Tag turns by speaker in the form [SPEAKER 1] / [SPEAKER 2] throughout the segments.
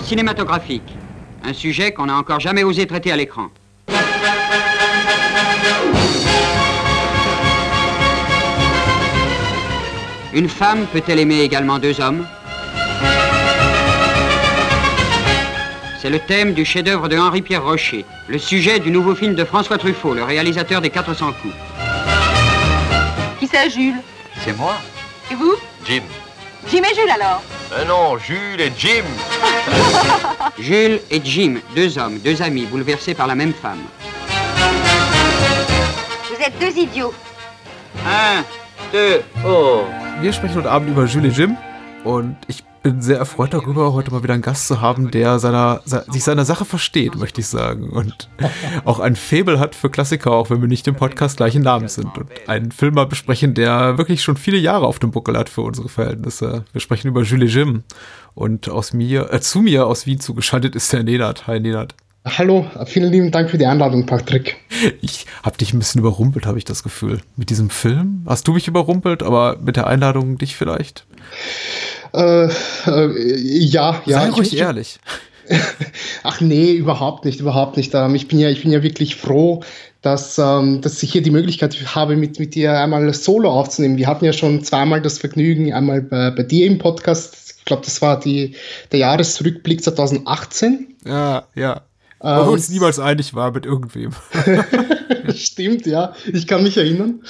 [SPEAKER 1] cinématographique. Un sujet qu'on n'a encore jamais osé traiter à l'écran. Une femme peut-elle aimer également deux hommes? C'est le thème du chef-d'œuvre de Henri-Pierre Rocher, le sujet du nouveau film de François Truffaut, le réalisateur des 400 coups.
[SPEAKER 2] Qui c'est, Jules?
[SPEAKER 3] C'est moi,
[SPEAKER 2] Et vous?
[SPEAKER 3] Jim.
[SPEAKER 2] Jim et Jules alors?
[SPEAKER 3] Euh, non, Jules et Jim.
[SPEAKER 1] Jules et Jim, deux hommes, deux amis, bouleversés par la même femme.
[SPEAKER 2] Vous êtes deux idiots.
[SPEAKER 1] Un, deux, oh
[SPEAKER 4] Wir sprechen heute Abend über Julie Jim und ich sehr erfreut darüber, heute mal wieder einen Gast zu haben, der seiner, se- sich seiner Sache versteht, möchte ich sagen. Und auch ein Faible hat für Klassiker, auch wenn wir nicht im Podcast gleichen Namen sind. Und einen Film mal besprechen, der wirklich schon viele Jahre auf dem Buckel hat für unsere Verhältnisse. Wir sprechen über Julie Jim. Und aus mir, äh, zu mir aus Wien zugeschaltet ist der Nenad. Hi Nenad.
[SPEAKER 5] Hallo, vielen lieben Dank für die Einladung, Patrick.
[SPEAKER 4] Ich habe dich ein bisschen überrumpelt, habe ich das Gefühl. Mit diesem Film hast du mich überrumpelt, aber mit der Einladung dich vielleicht.
[SPEAKER 5] Äh, äh, ja, ja.
[SPEAKER 4] Sei
[SPEAKER 5] ich
[SPEAKER 4] ruhig
[SPEAKER 5] muss-
[SPEAKER 4] ehrlich.
[SPEAKER 5] Ach nee, überhaupt nicht, überhaupt nicht. Ähm, ich bin ja, ich bin ja wirklich froh, dass, ähm, dass ich hier die Möglichkeit habe, mit, mit dir einmal Solo aufzunehmen. Wir hatten ja schon zweimal das Vergnügen, einmal bei, bei dir im Podcast. Ich glaube, das war die, der Jahresrückblick 2018.
[SPEAKER 4] Ja, ja. Wo wir uns niemals einig war mit irgendwem.
[SPEAKER 5] Stimmt, ja. Ich kann mich erinnern.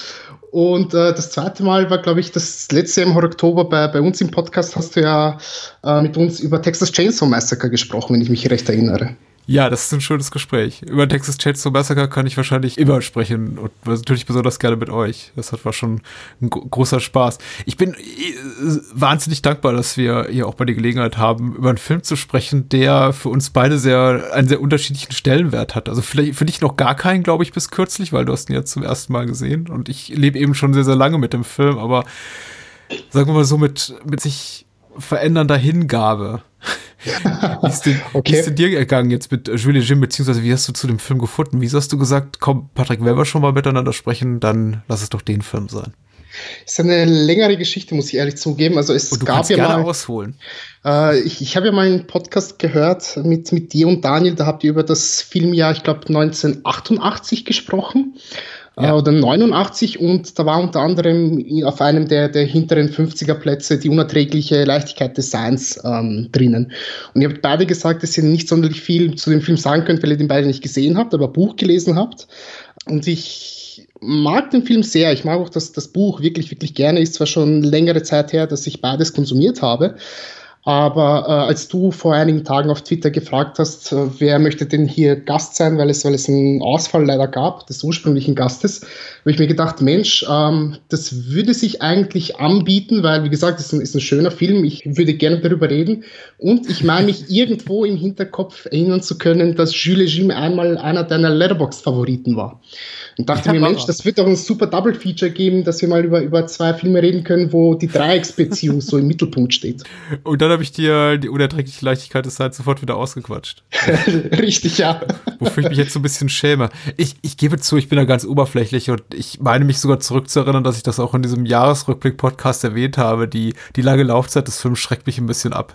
[SPEAKER 5] Und äh, das zweite Mal war, glaube ich, das letzte Jahr im Oktober bei, bei uns im Podcast hast du ja äh, mit uns über Texas Chainsaw Massacre gesprochen, wenn ich mich recht erinnere.
[SPEAKER 4] Ja, das ist ein schönes Gespräch. Über Texas Chainsaw Massacre kann ich wahrscheinlich immer sprechen und natürlich besonders gerne mit euch. Das hat war schon ein gro- großer Spaß. Ich bin äh, wahnsinnig dankbar, dass wir hier auch bei der Gelegenheit haben, über einen Film zu sprechen, der für uns beide sehr einen sehr unterschiedlichen Stellenwert hat. Also vielleicht für dich noch gar keinen, glaube ich, bis kürzlich, weil du hast ihn jetzt zum ersten Mal gesehen und ich lebe eben schon sehr sehr lange mit dem Film, aber sagen wir mal so mit mit sich verändernder Hingabe. Wie ist, denn,
[SPEAKER 5] Okay.
[SPEAKER 4] wie ist denn dir ergangen jetzt mit Julie Jim, beziehungsweise wie hast du zu dem Film gefunden? Wieso hast du gesagt, komm, Patrick, wenn wir schon mal miteinander sprechen, dann lass es doch den Film sein.
[SPEAKER 5] Ist eine längere Geschichte, muss ich ehrlich zugeben. Also es
[SPEAKER 4] Und du
[SPEAKER 5] gab ja
[SPEAKER 4] gerne
[SPEAKER 5] mal,
[SPEAKER 4] ausholen.
[SPEAKER 5] äh, ich, ich habe ja mal einen Podcast gehört mit, mit dir und Daniel, da habt ihr über das Filmjahr, ich glaube 1988 gesprochen.
[SPEAKER 4] Ja.
[SPEAKER 5] Äh, oder 89 und da war unter anderem auf einem der, der hinteren 50er Plätze die unerträgliche Leichtigkeit des Seins ähm, drinnen. Und ihr habt beide gesagt, dass ihr nicht sonderlich viel zu dem Film sagen könnt, weil ihr den beide nicht gesehen habt, aber Buch gelesen habt. Und ich mag den Film sehr. Ich mag auch das, das Buch wirklich, wirklich gerne. Ist zwar schon längere Zeit her, dass ich beides konsumiert habe. Aber äh, als du vor einigen Tagen auf Twitter gefragt hast, äh, wer möchte denn hier Gast sein, weil es, weil es einen Ausfall leider gab, des ursprünglichen Gastes, habe ich mir gedacht, Mensch, ähm, das würde sich eigentlich anbieten, weil, wie gesagt, es ist ein, ist ein schöner Film. Ich würde gerne darüber reden. Und ich meine mich irgendwo im Hinterkopf erinnern zu können, dass Jules Jim einmal einer deiner Letterboxd-Favoriten war. Und dachte
[SPEAKER 4] Ja,
[SPEAKER 5] mir, Mensch, das wird doch ein super Double-Feature geben, dass wir mal über, über zwei Filme reden können, wo die Dreiecksbeziehung so im Mittelpunkt steht.
[SPEAKER 4] Und dann habe ich dir die unerträgliche Leichtigkeit des Seins sofort wieder ausgequatscht.
[SPEAKER 5] Richtig, ja.
[SPEAKER 4] Wofür ich mich jetzt so ein bisschen schäme. Ich, ich gebe zu, ich bin da ganz oberflächlich und ich meine mich sogar zurückzuerinnern, dass ich das auch in diesem Jahresrückblick-Podcast erwähnt habe. Die, die lange Laufzeit des Films schreckt mich ein bisschen ab.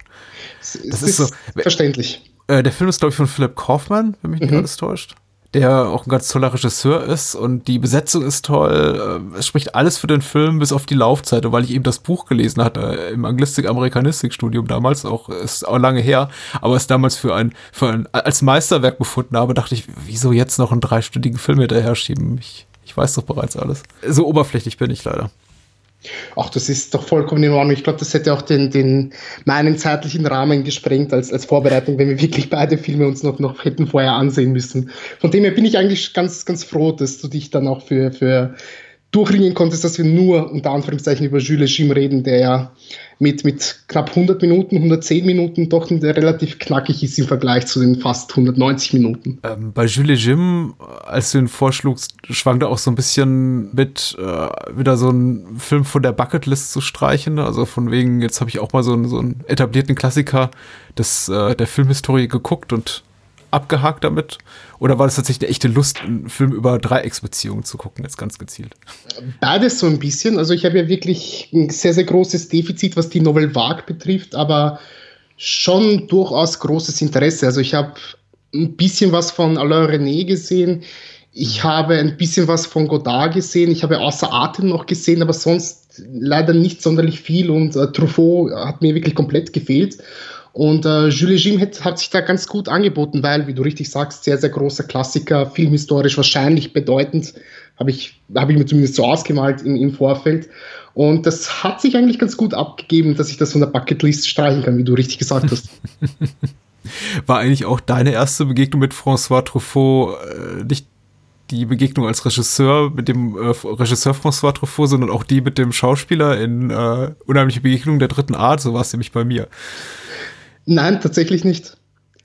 [SPEAKER 5] Das
[SPEAKER 4] ist
[SPEAKER 5] ist,
[SPEAKER 4] so-
[SPEAKER 5] verständlich.
[SPEAKER 4] Äh, der Film ist, glaube ich, von Philipp Kaufmann, wenn mich nicht
[SPEAKER 5] Mhm.
[SPEAKER 4] alles täuscht. Der auch ein ganz toller Regisseur ist und die Besetzung ist toll. Äh, Es spricht alles für den Film, bis auf die Laufzeit. Und weil ich eben das Buch gelesen hatte äh, im Anglistik-Amerikanistik-Studium damals, auch ist auch lange her, aber es damals für ein, für ein als Meisterwerk befunden habe, dachte ich, wieso jetzt noch einen dreistündigen Film hinterher schieben? Ich, ich weiß doch bereits alles. So oberflächlich bin ich leider.
[SPEAKER 5] Ach, das ist doch vollkommen in Ordnung. Ich glaube, das hätte auch den, den meinen zeitlichen Rahmen gesprengt als, als Vorbereitung, wenn wir wirklich beide Filme uns noch, noch hätten vorher ansehen müssen. Von dem her bin ich eigentlich ganz, ganz froh, dass du dich dann auch für, für durchringen konntest, dass wir nur unter Anführungszeichen über Jules Jim reden, der ja mit, mit knapp 100 Minuten, 110 Minuten doch relativ knackig ist im Vergleich zu den fast 190 Minuten.
[SPEAKER 4] Ähm, bei Jules Jim, als du ihn vorschlugst, schwankte auch so ein bisschen mit, äh, wieder so einen Film von der Bucketlist zu streichen. Also von wegen, jetzt habe ich auch mal so einen, so einen etablierten Klassiker des, äh, der Filmhistorie geguckt und abgehakt damit. Oder war das tatsächlich eine echte Lust, einen Film über Dreiecksbeziehungen zu gucken, jetzt ganz gezielt?
[SPEAKER 5] Beides so ein bisschen. Also ich habe ja wirklich ein sehr, sehr großes Defizit, was die Novel Vague betrifft, aber schon durchaus großes Interesse. Also ich habe ein bisschen was von Alain René gesehen. Ich habe ein bisschen was von Godard gesehen. Ich habe außer Atem noch gesehen, aber sonst leider nicht sonderlich viel. Und äh, Truffaut hat mir wirklich komplett gefehlt. Und äh, Jules Jim hat, hat, sich da ganz gut angeboten, weil, wie du richtig sagst, sehr, sehr großer Klassiker, filmhistorisch wahrscheinlich bedeutend, habe ich, hab ich mir zumindest so ausgemalt im, im Vorfeld. Und das hat sich eigentlich ganz gut abgegeben, dass ich das von der Bucketlist streichen kann, wie du richtig gesagt hast.
[SPEAKER 4] War eigentlich auch deine erste Begegnung mit François Truffaut äh, nicht die Begegnung als Regisseur mit dem äh, Regisseur François Truffaut, sondern auch die mit dem Schauspieler in äh, Unheimliche Begegnung der dritten Art, so war es nämlich bei mir.
[SPEAKER 5] Nein, tatsächlich nicht.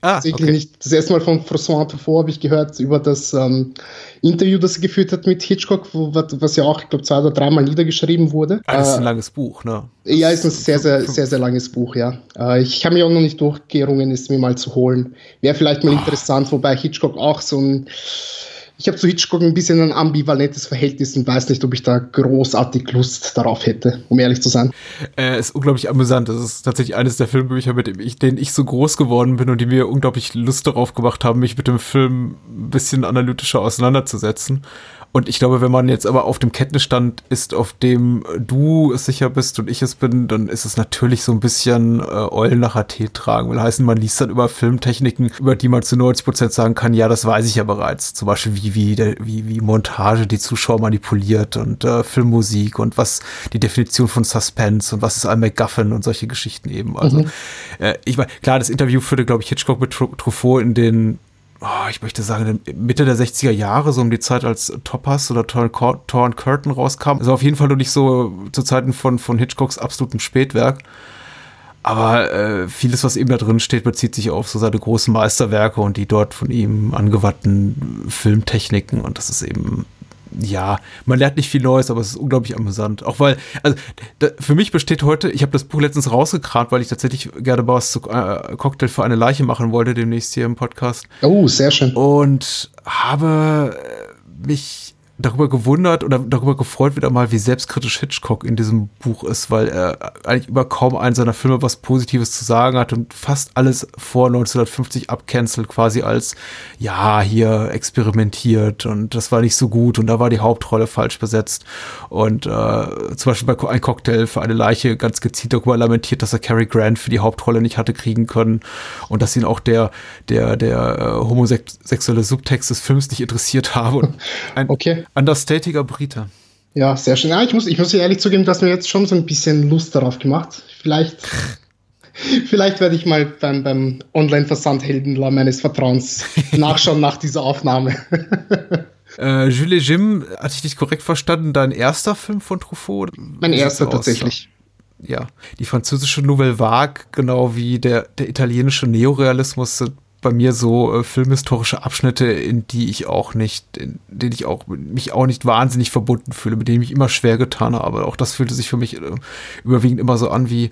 [SPEAKER 4] Ah,
[SPEAKER 5] tatsächlich
[SPEAKER 4] okay.
[SPEAKER 5] nicht. Das erste Mal von François Truffaut habe ich gehört über das ähm, Interview, das er geführt hat mit Hitchcock, wo, was ja auch, ich glaube, zwei oder dreimal niedergeschrieben wurde.
[SPEAKER 4] Ah, das ist
[SPEAKER 5] Äh,
[SPEAKER 4] ein langes Buch, ne?
[SPEAKER 5] Ja, ist ein sehr, sehr, sehr, sehr langes Buch, ja. Äh, ich habe mich auch noch nicht durchgerungen, es mir mal zu holen. Wäre vielleicht mal interessant, wobei Hitchcock auch so ein. Ich habe zu Hitchcock ein bisschen ein ambivalentes Verhältnis und weiß nicht, ob ich da großartig Lust darauf hätte, um ehrlich zu sein.
[SPEAKER 4] Äh, ist unglaublich amüsant. Das ist tatsächlich eines der Filmbücher, mit dem ich, denen ich so groß geworden bin und die mir unglaublich Lust darauf gemacht haben, mich mit dem Film ein bisschen analytischer auseinanderzusetzen. Und ich glaube, wenn man jetzt aber auf dem Kenntnisstand ist, auf dem du es sicher bist und ich es bin, dann ist es natürlich so ein bisschen äh, Eulen nach Athen tragen. Will heißen, man liest dann über Filmtechniken, über die man zu 90 Prozent sagen kann, ja, das weiß ich ja bereits. Zum Beispiel, wie, wie, der, wie, wie Montage die Zuschauer manipuliert und äh, Filmmusik und was die Definition von Suspense und was ist ein MacGuffin und solche Geschichten eben. Also,
[SPEAKER 5] Mhm.
[SPEAKER 4] äh, ich meine, klar, das Interview führte, glaube ich, Hitchcock mit Tru- Truffaut in den oh, ich möchte sagen, Mitte der 60er Jahre, so um die Zeit, als Topaz oder Torn, Torn Curtain rauskam. Also auf jeden Fall noch nicht so zu Zeiten von, von Hitchcocks absolutem Spätwerk. Aber äh, vieles, was eben da drin steht, bezieht sich auf so seine großen Meisterwerke und die dort von ihm angewandten Filmtechniken. Und das ist eben, ja, man lernt nicht viel Neues, aber es ist unglaublich amüsant. Auch weil, also da, für mich besteht heute, ich habe das Buch letztens rausgekramt, weil ich tatsächlich gerne mal was zu äh, Cocktail für eine Leiche machen wollte, demnächst hier im Podcast
[SPEAKER 5] Oh, sehr schön.
[SPEAKER 4] und habe mich darüber gewundert oder darüber gefreut wieder mal, wie selbstkritisch Hitchcock in diesem Buch ist, weil er eigentlich über kaum einen seiner Filme was Positives zu sagen hat und fast alles vor 1950 abcancelt, quasi als, ja, hier experimentiert und das war nicht so gut und da war die Hauptrolle falsch besetzt und äh, zum Beispiel bei Ein Cocktail für eine Leiche ganz gezielt darüber lamentiert, dass er Cary Grant für die Hauptrolle nicht hatte kriegen können und dass ihn auch der, der, der äh, homosexuelle Subtext des Films nicht interessiert habe. Und ein
[SPEAKER 5] Okay.
[SPEAKER 4] Understatiger Brite.
[SPEAKER 5] Ja, sehr schön. Ja, ich muss, ich muss ehrlich zugeben, dass mir jetzt schon so ein bisschen Lust darauf gemacht. Vielleicht, vielleicht werde ich mal beim, beim Online-Versandheldenler meines Vertrauens nachschauen nach dieser Aufnahme.
[SPEAKER 4] Äh, Jules Jim, hatte ich dich korrekt verstanden, dein erster Film von Truffaut?
[SPEAKER 5] mein erster tatsächlich.
[SPEAKER 4] Ja, die französische Nouvelle Vague, genau wie der, der italienische Neorealismus, sind bei mir so äh, filmhistorische Abschnitte, in die ich auch nicht, in denen ich auch mich auch nicht wahnsinnig verbunden fühle, mit denen ich mich immer schwer getan habe. Auch das fühlte sich für mich äh, überwiegend immer so an wie,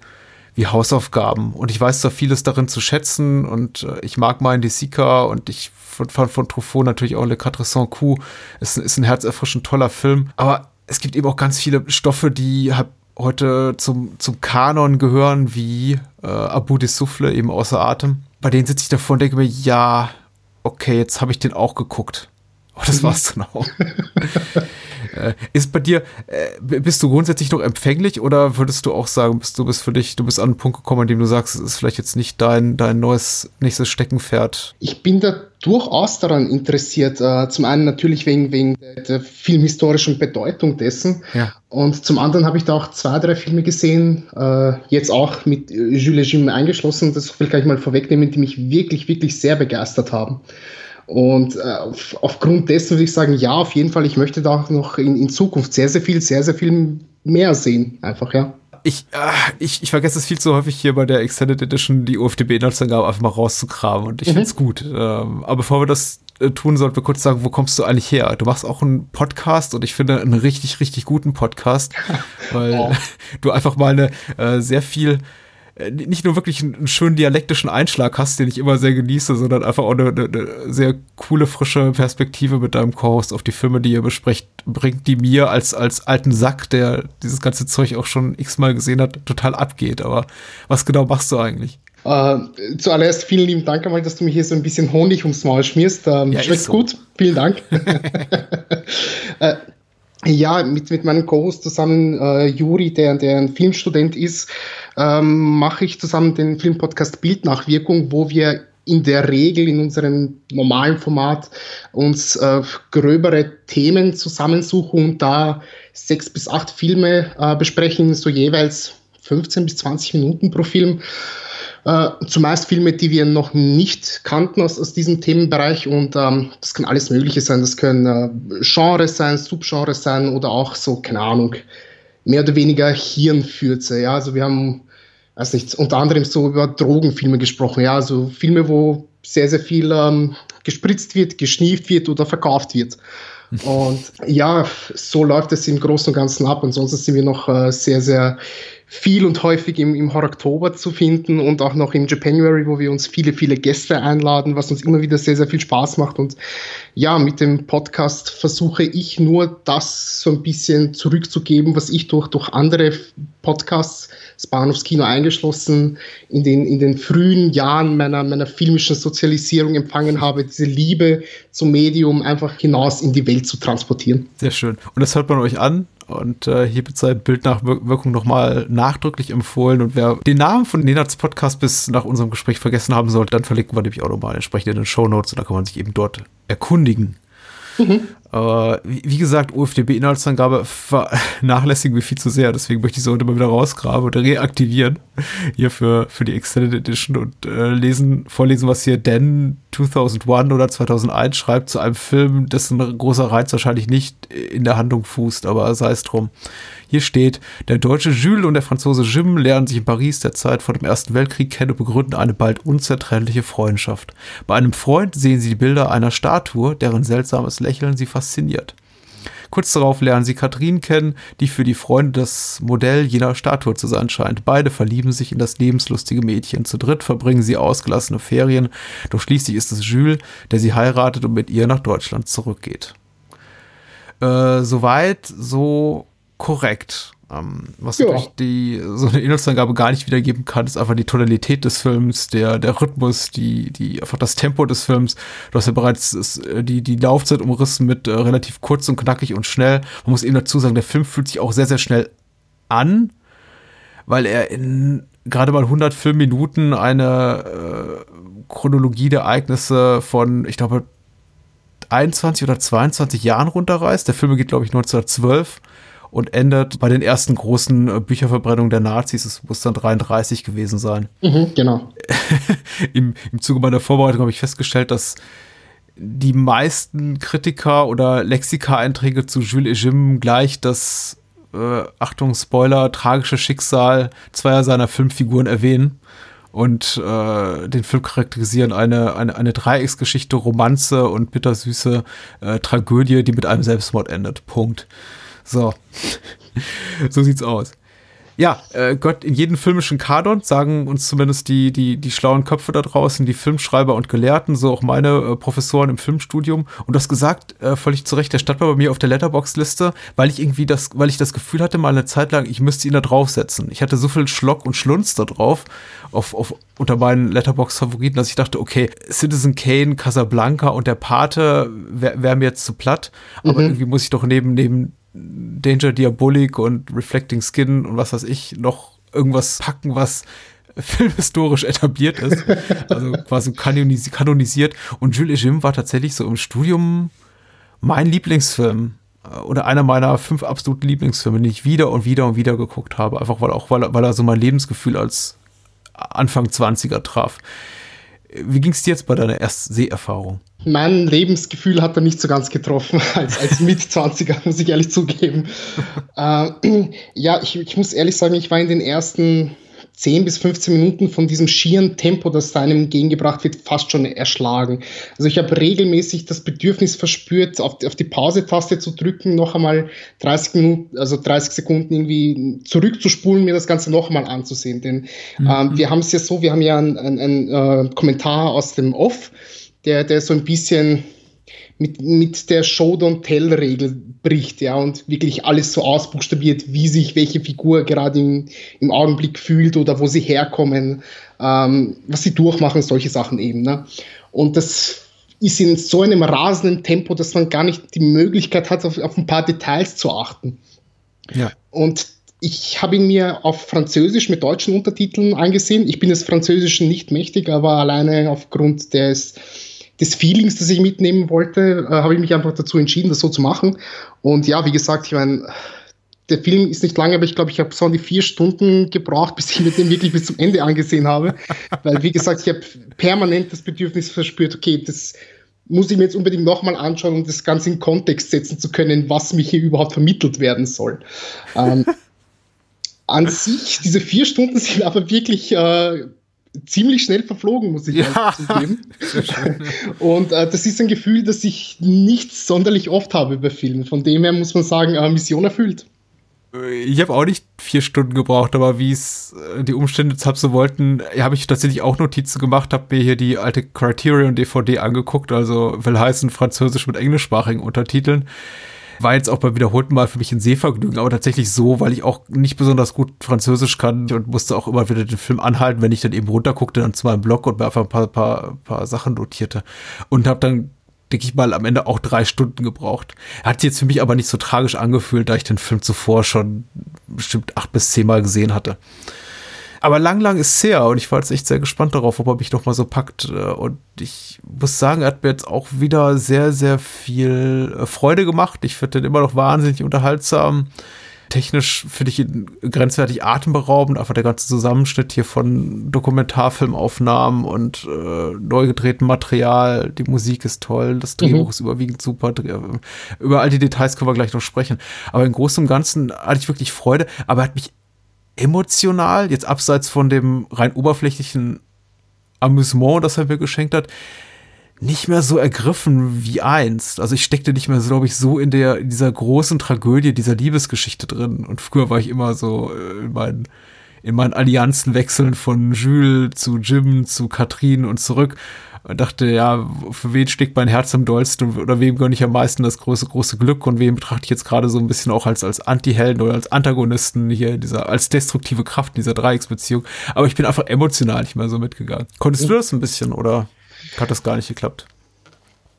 [SPEAKER 4] wie Hausaufgaben. Und ich weiß zwar vieles darin zu schätzen und äh, ich mag meinen Sika und ich fand von, von Truffaut natürlich auch Le Quatre Cents Coups. Es ist ein herzerfrischend toller Film. Aber es gibt eben auch ganz viele Stoffe, die halt heute zum, zum Kanon gehören, wie äh, Abu de Souffle, eben außer Atem. Bei denen sitze ich davor und denke mir, ja, okay, jetzt habe ich den auch geguckt. Aber das war's dann auch. äh, ist bei dir, äh, bist du grundsätzlich noch empfänglich oder würdest du auch sagen, bist du bist für dich, du bist an einen Punkt gekommen, an dem du sagst, es ist vielleicht jetzt nicht dein, dein neues, nächstes Steckenpferd?
[SPEAKER 5] Ich bin da durchaus daran interessiert. Äh, zum einen natürlich wegen, wegen der, der filmhistorischen Bedeutung dessen.
[SPEAKER 4] Ja.
[SPEAKER 5] Und zum anderen habe ich da auch zwei, drei Filme gesehen, äh, jetzt auch mit äh, Jules Jim eingeschlossen, das will ich mal vorwegnehmen, die mich wirklich, wirklich sehr begeistert haben. Und äh, auf, aufgrund dessen würde ich sagen, ja, auf jeden Fall, ich möchte da auch noch in, in Zukunft sehr, sehr viel, sehr, sehr viel mehr sehen. Einfach, ja.
[SPEAKER 4] Ich, äh, ich, ich vergesse es viel zu häufig hier bei der Extended Edition die UFDB-Inhaltsangabe einfach mal rauszukramen und ich
[SPEAKER 5] Mhm.
[SPEAKER 4] finde es gut. Ähm, aber bevor wir das äh, tun, sollten wir kurz sagen, wo kommst du eigentlich her? Du machst auch einen Podcast und ich finde einen richtig, richtig guten Podcast, weil
[SPEAKER 5] Oh.
[SPEAKER 4] du einfach mal eine äh, sehr viel nicht nur wirklich einen, schönen dialektischen Einschlag hast, den ich immer sehr genieße, sondern einfach auch eine, eine, sehr coole, frische Perspektive mit deinem Co-Host auf die Filme, die ihr besprecht, bringt, die mir als, als alten Sack, der dieses ganze Zeug auch schon x-mal gesehen hat, total abgeht. Aber was genau machst du eigentlich?
[SPEAKER 5] Äh, zuallererst vielen lieben Dank einmal, dass du mir hier so ein bisschen Honig ums Maul schmierst. Ähm, ja, schmeckt so. gut. Vielen Dank. äh, ja, mit, mit meinem Co-Host zusammen, äh, Juri, der, der ein Filmstudent ist, ähm, mache ich zusammen den Filmpodcast Bildnachwirkung, wo wir in der Regel in unserem normalen Format uns äh, gröbere Themen zusammensuchen und da sechs bis acht Filme äh, besprechen, so jeweils 15 bis 20 Minuten pro Film. Äh, zumeist Filme, die wir noch nicht kannten aus, aus diesem Themenbereich und ähm, das kann alles Mögliche sein. Das können äh, Genres sein, Subgenres sein oder auch so, keine Ahnung, mehr oder weniger Hirnfürze. Ja, also wir haben, weiß nicht, unter anderem so über Drogenfilme gesprochen. Ja, also Filme, wo sehr, sehr viel ähm, gespritzt wird, geschnieft wird oder verkauft wird. Und ja, so läuft es im Großen und Ganzen ab. Ansonsten sind wir noch äh, sehr, sehr viel und häufig im, im Horror-Oktober zu finden und auch noch im Japanuary, wo wir uns viele, viele Gäste einladen, was uns immer wieder sehr, sehr viel Spaß macht. Und ja, mit dem Podcast versuche ich nur das so ein bisschen zurückzugeben, was ich durch, durch andere Podcasts, das Bahnhofskino eingeschlossen, in den, in den frühen Jahren meiner, meiner filmischen Sozialisierung empfangen habe, diese Liebe zum Medium einfach hinaus in die Welt zu transportieren.
[SPEAKER 4] Sehr schön. Und das hört man euch an und äh, hier wird sein Bildnachwirkung nochmal nachdrücklich empfohlen. Und wer den Namen von Nenats Podcast bis nach unserem Gespräch vergessen haben sollte, dann verlinken wir nämlich auch nochmal entsprechend in den Show Notes und da kann man sich eben dort erkundigen. Mhm. Wie, gesagt, UFDB-Inhaltsangabe vernachlässigen wir viel zu sehr. Deswegen möchte ich sie heute mal wieder rausgraben und reaktivieren. Hier für, für die Extended Edition und äh, lesen, vorlesen, was hier Dan 2001 oder 2001 schreibt zu einem Film, dessen großer Reiz wahrscheinlich nicht in der Handlung fußt, aber sei es drum. Hier steht, der deutsche Jules und der Franzose Jim lernen sich in Paris der Zeit vor dem Ersten Weltkrieg kennen und begründen eine bald unzertrennliche Freundschaft. Bei einem Freund sehen sie die Bilder einer Statue, deren seltsames Lächeln sie fasziniert. Kurz darauf lernen sie Katrin kennen, die für die Freunde das Modell jener Statue zu sein scheint. Beide verlieben sich in das lebenslustige Mädchen. Zu dritt verbringen sie ausgelassene Ferien, doch schließlich ist es Jules, der sie heiratet und mit ihr nach Deutschland zurückgeht. Äh, soweit, so korrekt. Ähm, was ja. natürlich die, so eine Inhaltsangabe gar nicht wiedergeben kann, ist einfach die Tonalität des Films, der, der Rhythmus, die, die, einfach das Tempo des Films. Du hast ja bereits das, äh, die, die Laufzeit umrissen mit äh, relativ kurz und knackig und schnell. Man muss eben dazu sagen, der Film fühlt sich auch sehr, sehr schnell an, weil er in gerade mal 100 Filmminuten eine äh, Chronologie der Ereignisse von, ich glaube, 21 oder 22 Jahren runterreißt. Der Film geht, glaube ich, 1912 und endet bei den ersten großen äh, Bücherverbrennungen der Nazis. Es muss dann 33 gewesen sein.
[SPEAKER 5] Mhm, genau.
[SPEAKER 4] Im, Im Zuge meiner Vorbereitung habe ich festgestellt, dass die meisten Kritiker oder Lexika-Einträge zu Jules Ejim gleich das, äh, Achtung, Spoiler, tragische Schicksal zweier seiner Filmfiguren erwähnen und äh, den Film charakterisieren eine, eine, eine Dreiecksgeschichte, Romanze und bittersüße äh, Tragödie, die mit einem Selbstmord endet. Punkt. So. so sieht's aus. Ja, äh, Gott, in jedem filmischen Kanon sagen uns zumindest die, die, die schlauen Köpfe da draußen, die Filmschreiber und Gelehrten, so auch meine äh, Professoren im Filmstudium. Und das gesagt, äh, völlig zu Recht, der stand bei mir auf der Letterbox-Liste, weil ich irgendwie das, weil ich das Gefühl hatte, mal eine Zeit lang, ich müsste ihn da draufsetzen. Ich hatte so viel Schlock und Schlunz da drauf, auf, auf, unter meinen Letterbox-Favoriten, dass ich dachte, okay, Citizen Kane, Casablanca und der Pate wäre wär mir jetzt zu platt, aber mhm. irgendwie muss ich doch neben, neben Danger Diabolic und Reflecting Skin und was weiß ich noch irgendwas packen, was filmhistorisch etabliert ist, also quasi kanonis kanonisiert. Und Jules Jim war tatsächlich so im Studium mein Lieblingsfilm äh, oder einer meiner fünf absoluten Lieblingsfilme, die ich wieder und wieder und wieder geguckt habe, einfach weil auch weil, weil er so mein Lebensgefühl als Anfang 20er traf. Wie ging es dir jetzt bei deiner ersten Seherfahrung?
[SPEAKER 5] Mein Lebensgefühl hat er nicht so ganz getroffen als, als Mit-20er, muss ich ehrlich zugeben. äh, ja, ich, ich muss ehrlich sagen, ich war in den ersten 10 bis 15 Minuten von diesem schieren Tempo, das da einem entgegengebracht wird, fast schon erschlagen. Also ich habe regelmäßig das Bedürfnis verspürt, auf, auf die Pause-Taste zu drücken, noch einmal 30 Minuten, also 30 Sekunden irgendwie zurückzuspulen, mir das Ganze noch einmal anzusehen. Denn mhm. ähm, wir haben es ja so, wir haben ja einen ein äh, Kommentar aus dem Off, der, der so ein bisschen mit, mit der Show-Don't-Tell-Regel bricht, ja, und wirklich alles so ausbuchstabiert, wie sich welche Figur gerade im, im Augenblick fühlt oder wo sie herkommen. ähm, was sie durchmachen, solche Sachen eben. Ne? Und das ist in so einem rasenden Tempo, dass man gar nicht die Möglichkeit hat, auf, auf ein paar Details zu achten.
[SPEAKER 4] Ja.
[SPEAKER 5] Und ich habe ihn mir auf Französisch mit deutschen Untertiteln angesehen. Ich bin des Französischen nicht mächtig, aber alleine aufgrund des, des Feelings, das ich mitnehmen wollte, äh, habe ich mich einfach dazu entschieden, das so zu machen. Und ja, wie gesagt, ich meine, der Film ist nicht lange, aber ich glaube, ich habe so an die vier Stunden gebraucht, bis ich mir den wirklich bis zum Ende angesehen habe. Weil, wie gesagt, ich habe permanent das Bedürfnis verspürt, okay, das muss ich mir jetzt unbedingt nochmal anschauen, um das Ganze in Kontext setzen zu können, was mir hier überhaupt vermittelt werden soll. ähm, an sich, diese vier Stunden sind aber wirklich äh, ziemlich schnell verflogen, muss ich ja. zugeben. Und äh, das ist ein Gefühl, das ich nicht sonderlich oft habe bei Filmen. Von dem her muss man sagen, äh, Mission erfüllt.
[SPEAKER 4] Ich habe auch nicht vier Stunden gebraucht, aber wie es äh, die Umstände jetzt so wollten, habe ich tatsächlich auch Notizen gemacht, habe mir hier die alte Criterion DVD angeguckt, also will heißen Französisch mit englischsprachigen Untertiteln. War jetzt auch beim wiederholten Mal für mich ein Sehvergnügen, aber tatsächlich so, weil ich auch nicht besonders gut Französisch kann und musste auch immer wieder den Film anhalten, wenn ich dann eben runterguckte, dann zu meinem Blog und mir einfach ein paar, paar, paar Sachen notierte. Und habe dann denke ich mal, am Ende auch drei Stunden gebraucht. Hat jetzt für mich aber nicht so tragisch angefühlt, da ich den Film zuvor schon bestimmt acht bis zehn Mal gesehen hatte. Aber lang, lang ist her und ich war jetzt echt sehr gespannt darauf, ob er mich noch mal so packt. Und ich muss sagen, er hat mir jetzt auch wieder sehr, sehr viel äh, Freude gemacht. Ich finde den immer noch wahnsinnig unterhaltsam technisch finde ich ihn grenzwertig atemberaubend. Einfach der ganze Zusammenschnitt hier von Dokumentarfilmaufnahmen und äh, neu gedrehtem Material. Die Musik ist toll, das Drehbuch mhm. ist überwiegend super. Über all die Details können wir gleich noch sprechen. Aber im Großen und Ganzen hatte ich wirklich Freude, aber er hat mich emotional, jetzt abseits von dem rein oberflächlichen Amüsement, das er mir geschenkt hat, nicht mehr so ergriffen wie einst. Also ich steckte nicht mehr, glaube ich, so in der in dieser großen Tragödie dieser Liebesgeschichte drin. Und früher war ich immer so äh, in meinen in meinen Allianzen wechseln von Jules zu Jim zu Katrin und zurück und dachte, ja, für wen steckt mein Herz am dollsten oder wem gönne ich am meisten das große, große Glück und wem betrachte ich jetzt gerade so ein bisschen auch als, als Anti-Helden oder als Antagonisten hier, dieser, als destruktive Kraft in dieser Dreiecksbeziehung. Aber ich bin einfach emotional nicht mehr so mitgegangen. Konntest du das ein bisschen oder? hat das gar nicht geklappt.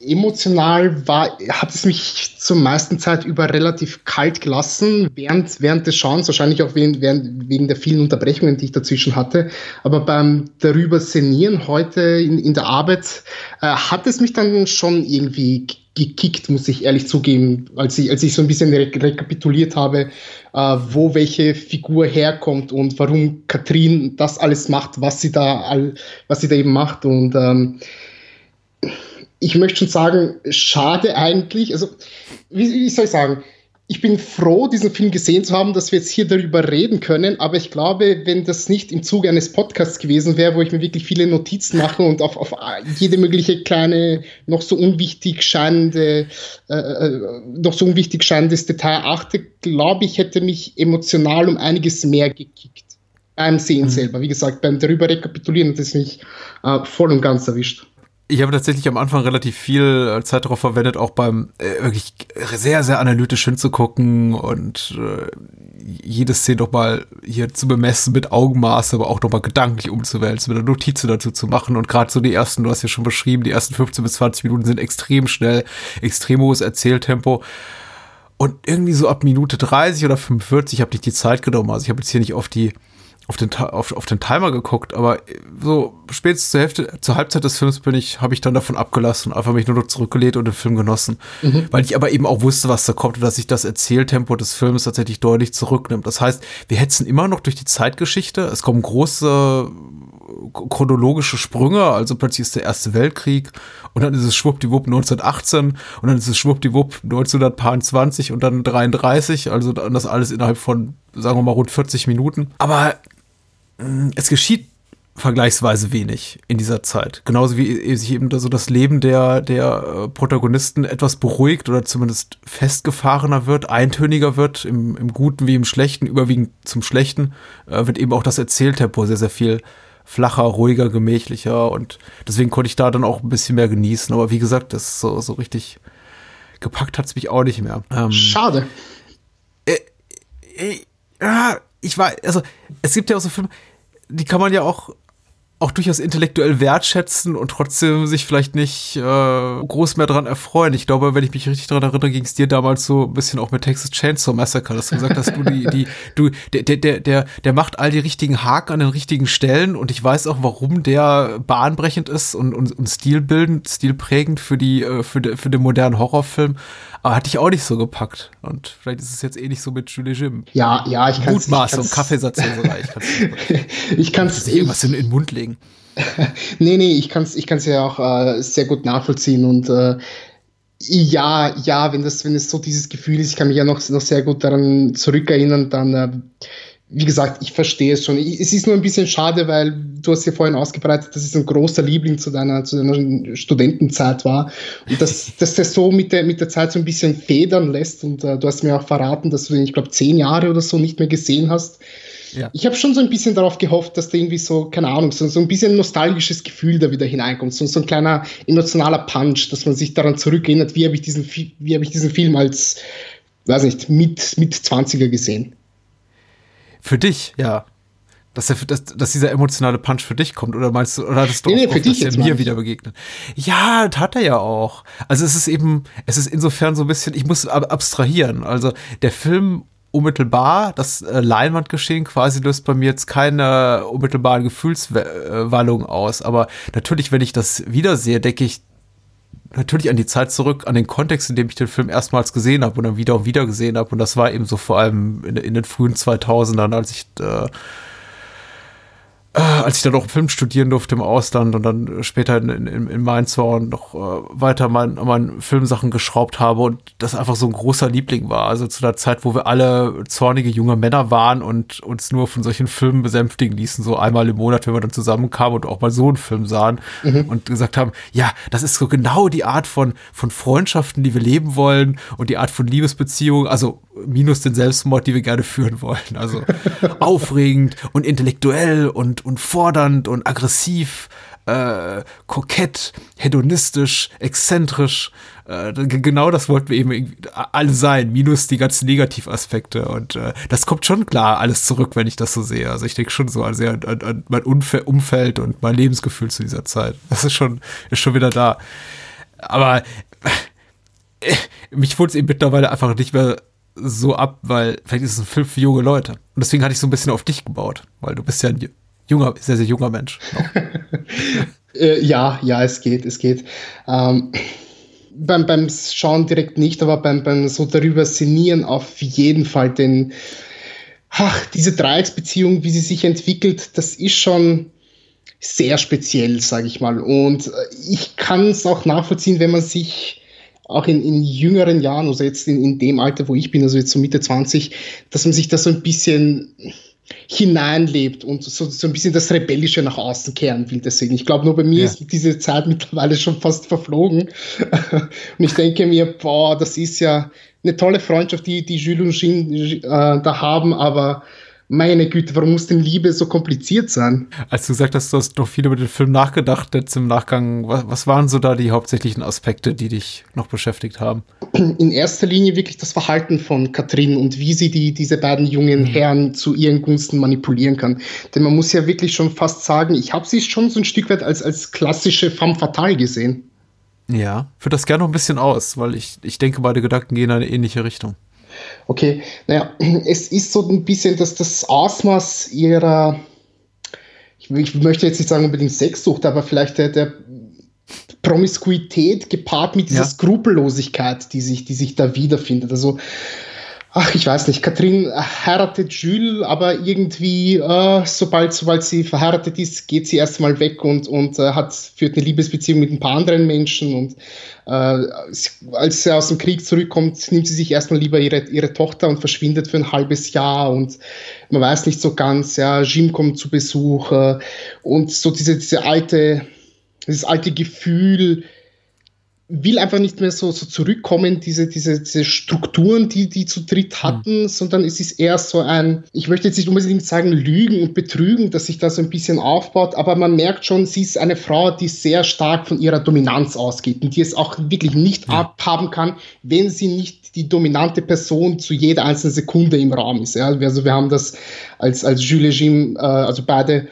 [SPEAKER 5] Emotional war, hat es mich zur meisten Zeit über relativ kalt gelassen, während, während des Schauens, wahrscheinlich auch wegen, während, wegen der vielen Unterbrechungen, die ich dazwischen hatte. Aber beim darüber sinnieren heute in, in der Arbeit äh, hat es mich dann schon irgendwie gekickt, muss ich ehrlich zugeben, als ich, als ich so ein bisschen re rekapituliert habe, äh, wo welche Figur herkommt und warum Katrin das alles macht, was sie da, all, was sie da eben macht. Und ähm, ich möchte schon sagen, schade eigentlich. Also, wie, wie soll ich sagen? ich bin froh, diesen Film gesehen zu haben, dass wir jetzt hier darüber reden können. Aber ich glaube, wenn das nicht im Zuge eines Podcasts gewesen wäre, wo ich mir wirklich viele Notizen mache und auf, auf jede mögliche kleine, noch so unwichtig scheinende, äh, äh noch so unwichtig scheinendes Detail achte, glaube ich, hätte mich emotional um einiges mehr gekickt. Beim Sehen mhm. selber. Wie gesagt, beim darüber rekapitulieren hat es mich äh, voll und ganz erwischt
[SPEAKER 4] ich habe tatsächlich am Anfang relativ viel äh, Zeit darauf verwendet, auch beim äh, wirklich sehr, sehr analytisch hinzugucken und äh, jede Szene doch mal hier zu bemessen mit Augenmaß, aber auch noch mal gedanklich umzuwälzen, mit einer Notiz dazu zu machen. Und gerade so die ersten, du hast ja schon beschrieben, die ersten 15 bis 20 Minuten sind extrem schnell, extrem hohes Erzähltempo. Und irgendwie so ab Minute 30 oder 45 habe ich die Zeit genommen. Also ich habe jetzt hier nicht auf die auf den, auf, auf den Timer geguckt, aber so spätestens zur Hälfte, zur Halbzeit des Films bin ich, habe ich dann davon abgelassen, einfach mich nur noch zurückgelehnt und den Film genossen. Mhm. Weil ich aber eben auch wusste, was da kommt und dass sich das Erzähltempo des Films tatsächlich deutlich zurücknimmt. Das heißt, wir hetzen immer noch durch die Zeitgeschichte. Es kommen große chronologische Sprünge, also plötzlich ist der Erste Weltkrieg und dann ist es schwuppdiwupp 1918 und dann ist es schwuppdiwupp 1920 und dann 33, also dann das alles innerhalb von, sagen wir mal, rund 40 Minuten. Aber es geschieht vergleichsweise wenig in dieser Zeit. Genauso wie sich eben so das Leben der, der äh, Protagonisten etwas beruhigt oder zumindest festgefahrener wird, eintöniger wird, im, im Guten wie im Schlechten, überwiegend zum Schlechten, äh, wird eben auch das Erzähltempo sehr, sehr viel flacher, ruhiger, gemächlicher und deswegen konnte ich da dann auch ein bisschen mehr genießen. Aber wie gesagt, das so, so richtig gepackt hat es mich auch nicht mehr.
[SPEAKER 5] Ähm, Schade.
[SPEAKER 4] Äh, äh, ja, ich war, also es gibt ja auch so Filme, die kann man ja auch auch durchaus intellektuell wertschätzen und trotzdem sich vielleicht nicht äh, groß mehr dran erfreuen. Ich glaube, wenn ich mich richtig daran erinnere, ging es dir damals so ein bisschen auch mit Texas Chainsaw Massacre, dass du gesagt hast, du die, die, du, der, der, der, der macht all die richtigen Haken an den richtigen Stellen und ich weiß auch, warum der bahnbrechend ist und, und, und stilbildend, stilprägend für die, äh, für, de, für den modernen Horrorfilm. Aber hatte ich auch nicht so gepackt. Und vielleicht ist es jetzt eh nicht so mit Julie Jim.
[SPEAKER 5] Ja, ja, ich kann es.
[SPEAKER 4] Mutmaßung, Kaffeesatzleserei.
[SPEAKER 5] Ich kann es.
[SPEAKER 4] irgendwas in, in den Mund legen.
[SPEAKER 5] nee, nee, ich kann es ich kann's ja auch äh, sehr gut nachvollziehen und äh, ja, ja, wenn das, wenn es so dieses Gefühl ist, ich kann mich ja noch, noch sehr gut daran zurückerinnern, dann äh, wie gesagt, ich verstehe es schon. Es ist nur ein bisschen schade, weil du hast ja vorhin ausgebreitet, dass es ein großer Liebling zu deiner, zu deiner Studentenzeit war. Und dass, dass der so mit der, mit der Zeit so ein bisschen federn lässt. Und äh, du hast mir auch verraten, dass du den, ich glaube, zehn Jahre oder so nicht mehr gesehen hast. Ja. Ich habe schon so ein bisschen darauf gehofft, dass da irgendwie so, keine Ahnung, so, so ein bisschen nostalgisches Gefühl da wieder hineinkommt. So, so ein kleiner emotionaler Punch, dass man sich daran zurückerinnert, wie habe ich diesen, wie habe ich diesen Film als, weiß nicht, mit, mit 20er gesehen.
[SPEAKER 4] Für dich, ja. Dass, der, dass, dass dieser emotionale Punch für dich kommt, oder meinst du, oder hattest du nee, auch, nee, dass er mir wieder begegnet? Ja, das hat er ja auch. Also es ist eben, es ist insofern so ein bisschen, ich muss abstrahieren. Also der Film unmittelbar, das äh, Leinwandgeschehen quasi löst bei mir jetzt keine unmittelbare Gefühlswallung aus. Aber natürlich, wenn ich das wiedersehe, denke ich natürlich an die Zeit zurück, an den Kontext, in dem ich den Film erstmals gesehen habe und dann wieder und wieder gesehen habe. Und das war eben so vor allem in, in den frühen 2000ern, als ich äh, als ich dann noch Film studieren durfte im Ausland und dann später in, in, in Mainz war und noch äh, weiter mein, mein Filmsachen geschraubt habe und das einfach so ein großer Liebling war. Also zu der Zeit, wo wir alle zornige junge Männer waren und uns nur von solchen Filmen besänftigen ließen, so einmal im Monat, wenn wir dann zusammenkamen und auch mal so einen Film sahen mhm. und gesagt haben, ja, das ist so genau die Art von, von Freundschaften, die wir leben wollen und die Art von Liebesbeziehungen, also minus den Selbstmord, die wir gerne führen wollen. Also aufregend und intellektuell und, und fordernd und aggressiv, äh, kokett, hedonistisch, exzentrisch. Äh, genau das wollten wir eben alle sein, minus die ganzen Negativaspekte. Und äh, das kommt schon klar alles zurück, wenn ich das so sehe. Also ich denke schon so an, an, an mein Umfeld und mein Lebensgefühl zu dieser Zeit. Das ist schon, ist schon wieder da. Aber äh, mich holt es eben mittlerweile einfach nicht mehr so ab, weil vielleicht ist es ein Film für junge Leute. Und deswegen hatte ich so ein bisschen auf dich gebaut, weil du bist ja ein junger, sehr, sehr junger Mensch.
[SPEAKER 5] äh, ja, ja, es geht, es geht. Ähm, beim, beim Schauen direkt nicht, aber beim, beim so darüber sinnieren auf jeden Fall denn ach, diese Dreiecksbeziehung, wie sie sich entwickelt, das ist schon sehr speziell, sage ich mal. Und äh, ich kann es auch nachvollziehen, wenn man sich auch in, in jüngeren Jahren, also jetzt in, in dem Alter, wo ich bin, also jetzt so Mitte 20, dass man sich da so ein bisschen hineinlebt und so, so ein bisschen das Rebellische nach außen kehren will. Deswegen, ich glaube, nur bei mir ja. ist diese Zeit mittlerweile schon fast verflogen. und ich denke mir, boah, das ist ja eine tolle Freundschaft, die, die Jules und Jean äh, da haben, aber meine Güte, warum muss denn Liebe so kompliziert sein?
[SPEAKER 4] Als du gesagt hast, du hast noch viel über den Film nachgedacht, jetzt im Nachgang, was, was waren so da die hauptsächlichen Aspekte, die dich noch beschäftigt haben?
[SPEAKER 5] In erster Linie wirklich das Verhalten von Katrin und wie sie die, diese beiden jungen mhm. Herren zu ihren Gunsten manipulieren kann. Denn man muss ja wirklich schon fast sagen, ich habe sie schon so ein Stück weit als, als klassische femme fatale gesehen.
[SPEAKER 4] Ja, führt das gerne noch ein bisschen aus, weil ich, ich denke, beide Gedanken gehen in eine ähnliche Richtung.
[SPEAKER 5] Okay, naja, es ist so ein bisschen, dass das Ausmaß ihrer, ich, ich möchte jetzt nicht sagen unbedingt Sexsucht, aber vielleicht der, der Promiskuität gepaart mit dieser ja. Skrupellosigkeit, die sich, die sich da wiederfindet. Also ach, ich weiß nicht, Katrin heiratet Jules, aber irgendwie, äh, sobald, sobald sie verheiratet ist, geht sie erstmal weg und, und äh, hat, führt eine Liebesbeziehung mit ein paar anderen Menschen und äh, als sie aus dem Krieg zurückkommt, nimmt sie sich erstmal lieber ihre, ihre Tochter und verschwindet für ein halbes Jahr und man weiß nicht so ganz, ja, Jim kommt zu Besuch äh, und so diese, diese alte, dieses alte Gefühl, will einfach nicht mehr so, so zurückkommen, diese, diese, diese Strukturen, die die zu dritt hatten, mhm. sondern es ist eher so ein, ich möchte jetzt nicht unbedingt sagen Lügen und Betrügen, dass sich da so ein bisschen aufbaut, aber man merkt schon, sie ist eine Frau, die sehr stark von ihrer Dominanz ausgeht und die es auch wirklich nicht ja. abhaben kann, wenn sie nicht die dominante Person zu jeder einzelnen Sekunde im Raum ist. Ja? Also wir haben das als, als Jules Jim, äh, also beide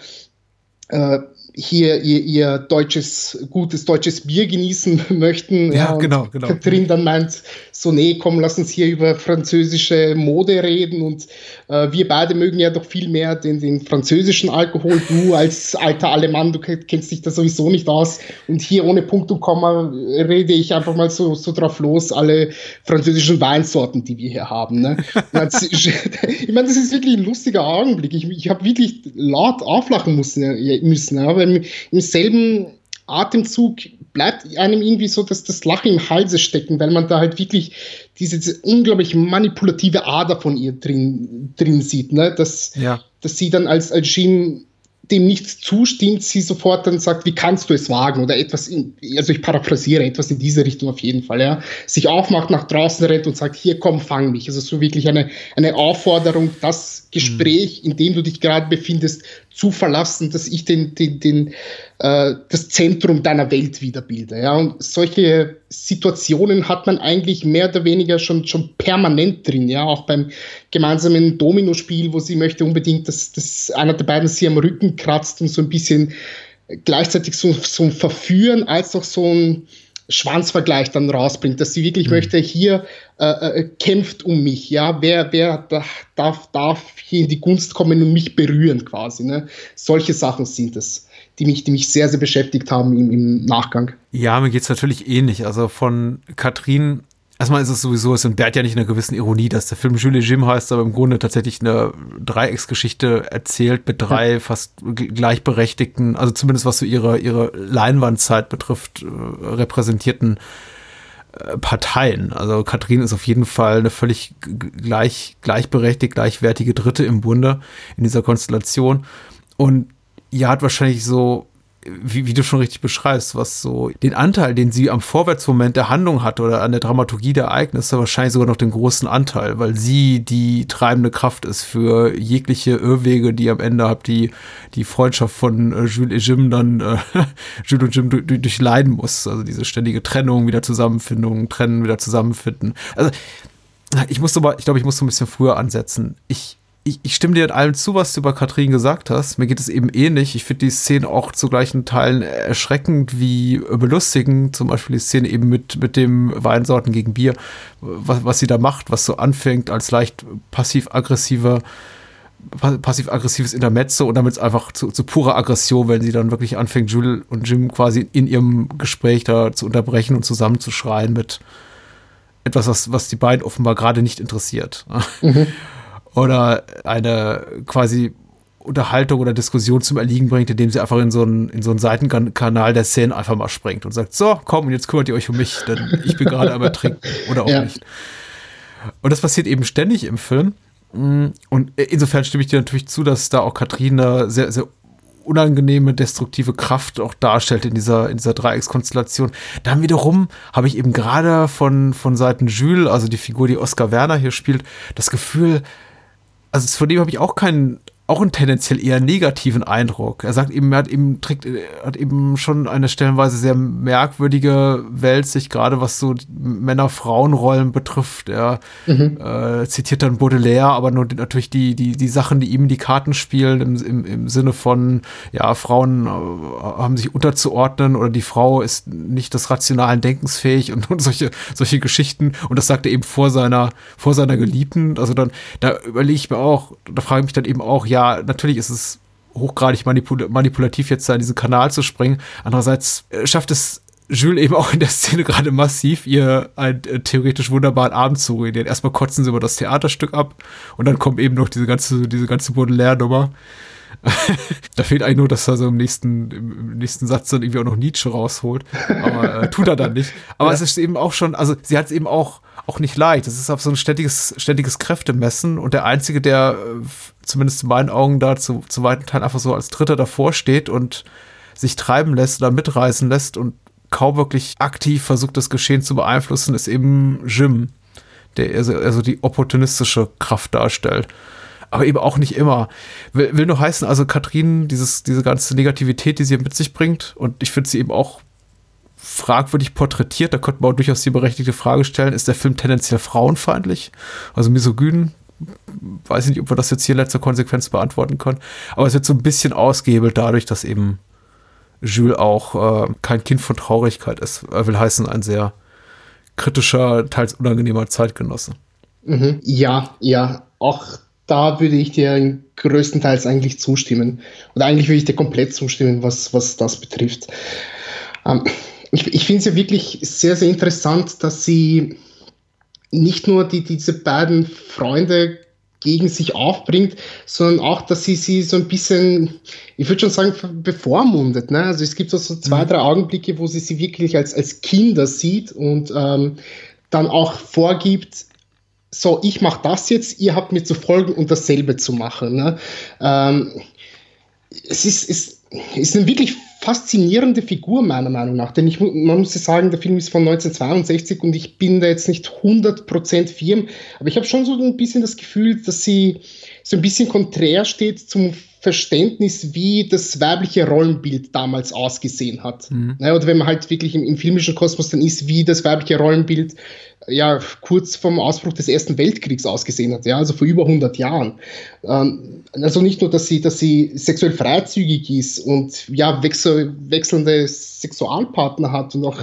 [SPEAKER 5] äh, hier ihr, ihr deutsches, gutes deutsches Bier genießen möchten.
[SPEAKER 4] Ja, ja genau, genau.
[SPEAKER 5] Katrin dann meint, so, nee, komm, lass uns hier über französische Mode reden und äh, wir beide mögen ja doch viel mehr den, den französischen Alkohol. Du als alter Alemann, du kennst dich da sowieso nicht aus und hier ohne Punkt und Komma rede ich einfach mal so, so drauf los, alle französischen Weinsorten, die wir hier haben. Ne? ich meine, das ist wirklich ein lustiger Augenblick. Ich, ich habe wirklich laut auflachen müssen, müssen weil im, im selben Atemzug bleibt einem irgendwie so dass das Lachen im Halse stecken, weil man da halt wirklich diese, diese unglaublich manipulative Ader von ihr drin, drin sieht, ne? dass, ja. dass sie dann als, als Jim dem nichts zustimmt, sie sofort dann sagt, wie kannst du es wagen oder etwas, in, also ich paraphrasiere etwas in diese Richtung auf jeden Fall, ja, sich aufmacht, nach draußen rennt und sagt, hier komm, fang mich. Also so wirklich eine, eine Aufforderung, das Gespräch, in dem du dich gerade befindest, zu verlassen, dass ich den, den, den, äh, das Zentrum deiner Welt wiederbilde. Ja? Und solche Situationen hat man eigentlich mehr oder weniger schon, schon permanent drin, ja, auch beim gemeinsamen Domino-Spiel, wo sie möchte unbedingt, dass, dass einer der beiden sie am Rücken kratzt und so ein bisschen gleichzeitig so, so ein Verführen als auch so ein Schwanzvergleich dann rausbringt, dass sie wirklich mhm. möchte, hier äh, äh, kämpft um mich, ja, wer, wer darf, darf hier in die Gunst kommen und mich berühren quasi, ne? Solche Sachen sind es, die mich, die mich sehr, sehr beschäftigt haben im, im Nachgang.
[SPEAKER 4] Ja, mir geht es natürlich ähnlich, also von Katrin Erstmal ist es sowieso, es entbehrt ja nicht einer gewissen Ironie, dass der Film Jules Jim heißt, aber im Grunde tatsächlich eine Dreiecksgeschichte erzählt mit drei ja. fast gleichberechtigten, also zumindest was so ihre, ihre Leinwandzeit betrifft, äh, repräsentierten äh, Parteien. Also Katrin ist auf jeden Fall eine völlig gleich, gleichberechtigt, gleichwertige Dritte im Bunde in dieser Konstellation. Und ihr hat wahrscheinlich so wie, wie du schon richtig beschreibst, was so den Anteil, den sie am Vorwärtsmoment der Handlung hat oder an der Dramaturgie der Ereignisse, wahrscheinlich sogar noch den großen Anteil, weil sie die treibende Kraft ist für jegliche Irrwege, die am Ende habt, die die Freundschaft von äh, Jules et Jim dann äh, Jules und Jim durch, durchleiden muss. Also diese ständige Trennung, wieder Zusammenfindung, trennen, wieder zusammenfinden. Also ich muss aber, ich glaube, ich muss so ein bisschen früher ansetzen. Ich ich, ich, stimme dir in allem zu, was du über Katrin gesagt hast. Mir geht es eben ähnlich. Ich finde die Szene auch zu gleichen Teilen erschreckend wie belustigend. Zum Beispiel die Szene eben mit, mit dem Weinsorten gegen Bier, was, was sie da macht, was so anfängt als leicht passiv-aggressiver passiv-aggressives Intermezzo und damit einfach zu, zu, purer Aggression, wenn sie dann wirklich anfängt, Jules und Jim quasi in ihrem Gespräch da zu unterbrechen und zusammenzuschreien mit etwas, was, was die beiden offenbar gerade nicht interessiert. Mhm oder eine quasi Unterhaltung oder Diskussion zum Erliegen bringt, indem sie einfach in so einen, in so einen Seitenkanal der Szene einfach mal springt und sagt, so, komm, und jetzt kümmert ihr euch um mich, denn ich bin gerade am Ertrinken oder auch ja. nicht. Und das passiert eben ständig im Film. Und insofern stimme ich dir natürlich zu, dass da auch Katrina sehr, sehr unangenehme, destruktive Kraft auch darstellt in dieser, in dieser Dreieckskonstellation. Dann wiederum habe ich eben gerade von, von Seiten Jules, also die Figur, die Oscar Werner hier spielt, das Gefühl, also von dem habe ich auch keinen auch einen tendenziell eher negativen Eindruck. Er sagt eben, er hat eben, trägt, hat eben schon eine stellenweise sehr merkwürdige Welt, sich gerade was so Männer-Frauen-Rollen betrifft. Er mhm. äh, zitiert dann Baudelaire, aber nur natürlich die, die, die Sachen, die ihm die Karten spielen, im, im, im Sinne von, ja, Frauen äh, haben sich unterzuordnen oder die Frau ist nicht des rationalen Denkens fähig und, und solche, solche Geschichten. Und das sagt er eben vor seiner, vor seiner Geliebten. Also dann, da überlege ich mir auch, da frage ich mich dann eben auch, ja, ja, natürlich ist es hochgradig manipul manipulativ, jetzt da in diesen Kanal zu springen. Andererseits äh, schafft es Jules eben auch in der Szene gerade massiv, ihr einen äh, theoretisch wunderbaren Abend zu ruinieren. Erstmal kotzen sie über das Theaterstück ab und dann kommt eben noch diese ganze, diese ganze Baudelaire-Nummer. da fehlt eigentlich nur, dass er so im nächsten, im nächsten Satz dann irgendwie auch noch Nietzsche rausholt. Aber äh, tut er dann nicht. Aber ja. es ist eben auch schon, also sie hat es eben auch, auch nicht leicht. Es ist auf so ein ständiges, ständiges Kräftemessen und der Einzige, der äh, zumindest in meinen Augen da zu, zu weiten Teilen einfach so als Dritter davor steht und sich treiben lässt oder mitreißen lässt und kaum wirklich aktiv versucht, das Geschehen zu beeinflussen, ist eben Jim, der also, also die opportunistische Kraft darstellt aber eben auch nicht immer. Will, will nur heißen, also Katrin, dieses, diese ganze Negativität, die sie mit sich bringt, und ich finde sie eben auch fragwürdig porträtiert, da könnte man auch durchaus die berechtigte Frage stellen, ist der Film tendenziell frauenfeindlich, also misogyn? Weiß ich nicht, ob wir das jetzt hier in letzter Konsequenz beantworten können, aber es wird so ein bisschen ausgehebelt dadurch, dass eben Jules auch äh, kein Kind von Traurigkeit ist. Er will heißen, ein sehr kritischer, teils unangenehmer Zeitgenosse.
[SPEAKER 5] Mhm. Ja, ja, auch da würde ich dir größtenteils eigentlich zustimmen. Oder eigentlich würde ich dir komplett zustimmen, was, was das betrifft. Ähm, ich ich finde es ja wirklich sehr, sehr interessant, dass sie nicht nur die, diese beiden Freunde gegen sich aufbringt, sondern auch, dass sie sie so ein bisschen, ich würde schon sagen, bevormundet. Ne? Also es gibt so, so zwei, mhm. drei Augenblicke, wo sie sie wirklich als, als Kinder sieht und ähm, dann auch vorgibt, so, ich mache das jetzt, ihr habt mir zu folgen und dasselbe zu machen. Ne? Ähm, es ist, es ist eine wirklich faszinierende Figur, meiner Meinung nach. Denn ich, man muss ja sagen, der Film ist von 1962 und ich bin da jetzt nicht 100% firm, aber ich habe schon so ein bisschen das Gefühl, dass sie so ein bisschen konträr steht zum Verständnis, wie das weibliche Rollenbild damals ausgesehen hat. Mhm. Ja, oder wenn man halt wirklich im, im, filmischen Kosmos dann ist, wie das weibliche Rollenbild ja kurz vom Ausbruch des Ersten Weltkriegs ausgesehen hat, ja, also vor über 100 Jahren. Ähm, also nicht nur, dass sie, dass sie sexuell freizügig ist und ja wechsel, wechselnde Sexualpartner hat und auch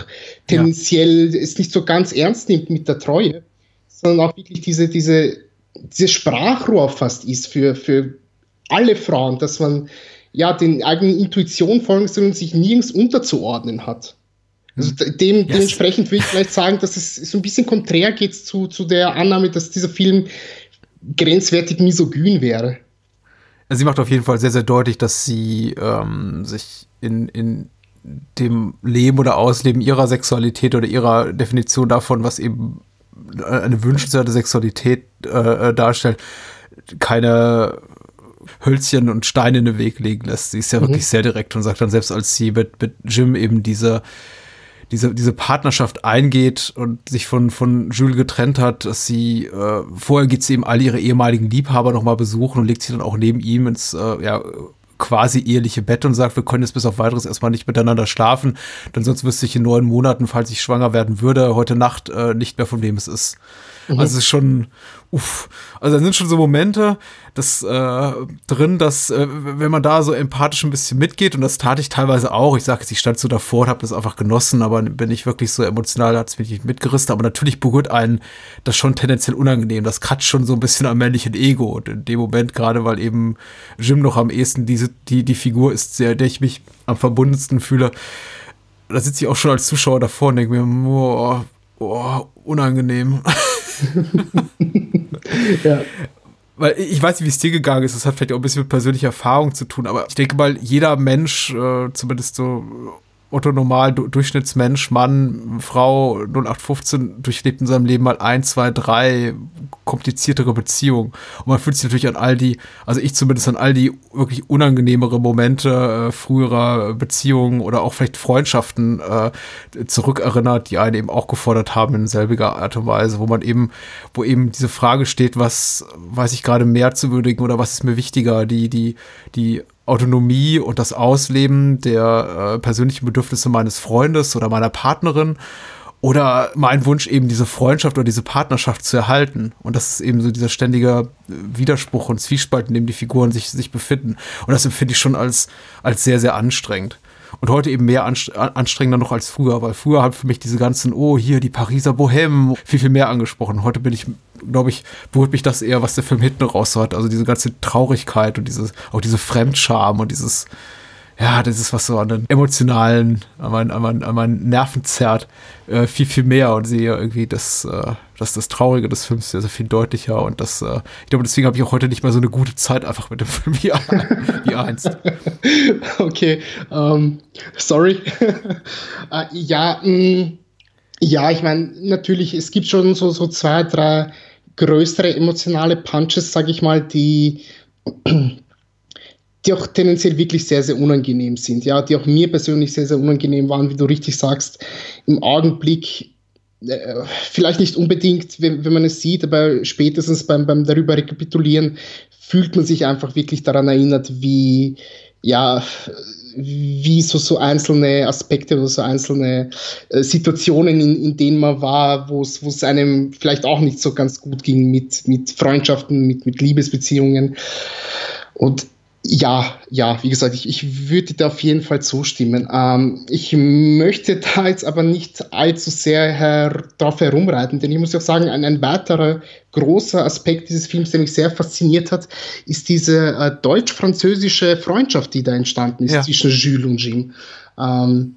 [SPEAKER 5] tendenziell ja. es nicht so ganz ernst nimmt mit der Treue, sondern auch wirklich diese, diese, diese Sprachrohr fast ist für, für alle Frauen, dass man ja den eigenen Intuition folgen soll und sich nirgends unterzuordnen hat. Also dem, yes. dementsprechend würde ich vielleicht sagen, dass es so ein bisschen konträr geht zu, zu der Annahme, dass dieser Film grenzwertig misogyn wäre.
[SPEAKER 4] Sie macht auf jeden Fall sehr, sehr deutlich, dass sie ähm, sich in, in dem Leben oder Ausleben ihrer Sexualität oder ihrer Definition davon, was eben eine wünschenswerte Sexualität äh, darstellt, keine Hölzchen und Steine in den Weg legen lässt. Sie ist ja mhm. wirklich sehr direkt und sagt dann selbst, als sie mit, mit Jim eben diese, diese, diese Partnerschaft eingeht und sich von, von Jules getrennt hat, dass sie, äh, vorher geht sie eben alle ihre ehemaligen Liebhaber nochmal besuchen und legt sie dann auch neben ihm ins, äh, ja, quasi eheliche Bett und sagt, wir können jetzt bis auf weiteres erstmal nicht miteinander schlafen, denn sonst wüsste ich in neun Monaten, falls ich schwanger werden würde, heute Nacht äh, nicht mehr von wem es ist. Mhm. Also es ist schon, uff. Also da sind schon so Momente das, äh, drin, dass, äh, wenn man da so empathisch ein bisschen mitgeht, und das tat ich teilweise auch, ich sage jetzt, ich stand so davor und habe das einfach genossen, aber bin ich wirklich so emotional, hat es mich nicht mitgerissen, aber natürlich berührt einen das schon tendenziell unangenehm. Das kratzt schon so ein bisschen am männlichen Ego. Und in dem Moment, gerade weil eben Jim noch am ehesten diese, die, die Figur ist, der, der ich mich am verbundensten fühle, da sitze ich auch schon als Zuschauer davor und denke mir, boah, boah unangenehm. ja. Weil ich weiß nicht, wie es dir gegangen ist. Das hat vielleicht auch ein bisschen mit persönlicher Erfahrung zu tun. Aber ich denke mal, jeder Mensch, äh, zumindest so Otto Normal, Durchschnittsmensch, Mann, Frau 0815 durchlebt in seinem Leben mal ein, zwei, drei kompliziertere Beziehungen. Und man fühlt sich natürlich an all die, also ich zumindest an all die wirklich unangenehmere Momente äh, früherer Beziehungen oder auch vielleicht Freundschaften äh, zurückerinnert, die einen eben auch gefordert haben in selbiger Art und Weise, wo man eben, wo eben diese Frage steht, was weiß ich gerade mehr zu würdigen oder was ist mir wichtiger, die, die, die Autonomie und das Ausleben der äh, persönlichen Bedürfnisse meines Freundes oder meiner Partnerin oder mein Wunsch eben diese Freundschaft oder diese Partnerschaft zu erhalten. Und das ist eben so dieser ständige Widerspruch und Zwiespalt, in dem die Figuren sich, sich befinden. Und das empfinde ich schon als, als sehr, sehr anstrengend. Und heute eben mehr anstrengender noch als früher, weil früher haben für mich diese ganzen, oh, hier die Pariser Bohème viel, viel mehr angesprochen. Heute bin ich, glaube ich, berührt mich das eher, was der Film hinten raus hat. Also diese ganze Traurigkeit und dieses, auch diese Fremdscham und dieses, ja, das ist was so an den emotionalen, an meinen, an meinen, an meinen Nerven zerrt, äh, viel, viel mehr und sehe irgendwie das, äh, das, das Traurige des Films sehr, sehr viel deutlicher und das, äh, ich glaube, deswegen habe ich auch heute nicht mehr so eine gute Zeit einfach mit dem Film wie, wie einst.
[SPEAKER 5] Okay, um, ähm, sorry. uh, ja, mh, mm, ja, ich meine, natürlich, es gibt schon so, so zwei, drei größere emotionale Punches, sage ich mal, die die auch tendenziell wirklich sehr, sehr unangenehm sind, ja, die auch mir persönlich sehr, sehr unangenehm waren, wie du richtig sagst, im Augenblick, äh, vielleicht nicht unbedingt, wenn, wenn man es sieht, aber spätestens beim, beim darüber rekapitulieren, fühlt man sich einfach wirklich daran erinnert, wie, ja, wie so, so einzelne Aspekte oder so einzelne äh, Situationen, in, in denen man war, wo es einem vielleicht auch nicht so ganz gut ging mit, mit Freundschaften, mit, mit Liebesbeziehungen. Und Ja, ja, wie gesagt, ich, ich würde da auf jeden Fall zustimmen. Ähm, ich möchte da jetzt aber nicht allzu sehr her drauf herumreiten, denn ich muss auch sagen, ein, ein weiterer großer Aspekt dieses Films, der mich sehr fasziniert hat, ist diese äh, deutsch-französische Freundschaft, die da entstanden ist ja. zwischen Jules und Jim. Ähm,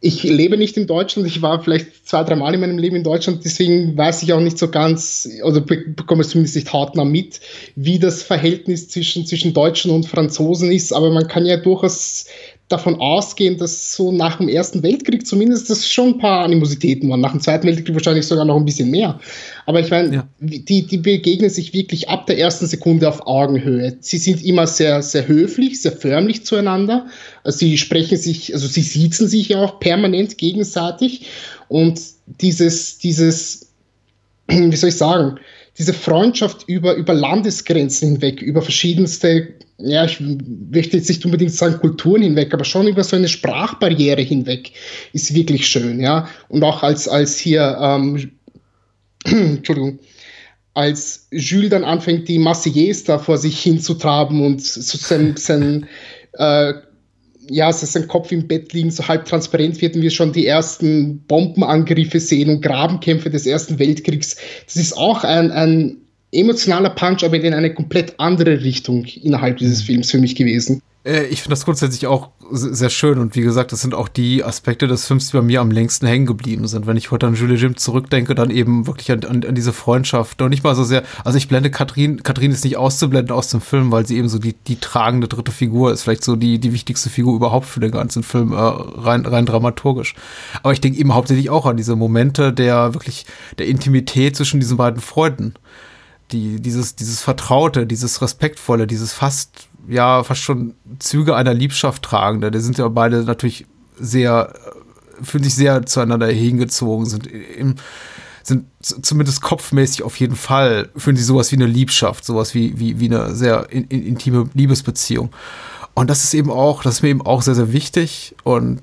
[SPEAKER 5] ich lebe nicht in Deutschland, ich war vielleicht zwei, drei Mal in meinem Leben in Deutschland, deswegen weiß ich auch nicht so ganz, oder bekomme es zumindest nicht hautnah mit, wie das Verhältnis zwischen, zwischen Deutschen und Franzosen ist, aber man kann ja durchaus davon ausgehen, dass so nach dem Ersten Weltkrieg zumindest das schon ein paar Animositäten waren. Nach dem Zweiten Weltkrieg wahrscheinlich sogar noch ein bisschen mehr. Aber ich meine, ja. die, die begegnen sich wirklich ab der ersten Sekunde auf Augenhöhe. Sie sind immer sehr, sehr höflich, sehr förmlich zueinander. Also sie sprechen sich, also sie siezen sich ja auch permanent gegenseitig. Und dieses, dieses, wie soll ich sagen, diese Freundschaft über, über Landesgrenzen hinweg, über verschiedenste, ja, ich möchte jetzt nicht unbedingt sagen Kulturen hinweg, aber schon über so eine Sprachbarriere hinweg, ist wirklich schön, ja. Und auch als, als hier, ähm, Entschuldigung, als Jules dann anfängt, die Marseillaise da vor sich hinzutraben und so sein, sein äh, ja, dass sein Kopf im Bett liegen, so halb transparent wird und wir schon die ersten Bombenangriffe sehen und Grabenkämpfe des Ersten Weltkriegs. Das ist auch ein, ein emotionaler Punch, aber in eine komplett andere Richtung innerhalb dieses mhm. Films für mich gewesen.
[SPEAKER 4] Äh, ich finde das grundsätzlich auch sehr schön und wie gesagt, das sind auch die Aspekte des Films, die bei mir am längsten hängen geblieben sind. Wenn ich heute an Julie Jim zurückdenke, dann eben wirklich an, an, an diese Freundschaft und nicht mal so sehr, also ich blende Katrin, Katrin ist nicht auszublenden aus dem Film, weil sie eben so die, die tragende dritte Figur ist, vielleicht so die, die wichtigste Figur überhaupt für den ganzen Film, äh, rein, rein dramaturgisch. Aber ich denke eben hauptsächlich auch an diese Momente der wirklich, der Intimität zwischen diesen beiden Freunden. Die, dieses, dieses Vertraute, dieses Respektvolle, dieses fast ja fast schon Züge einer Liebschaft tragen. Die sind ja beide natürlich sehr, fühlen sich sehr zueinander hingezogen, sind im, sind zumindest kopfmäßig auf jeden Fall, fühlen sie sowas wie eine Liebschaft, sowas wie, wie, wie eine sehr in, in, intime Liebesbeziehung. Und das ist eben auch, das ist mir eben auch sehr, sehr wichtig und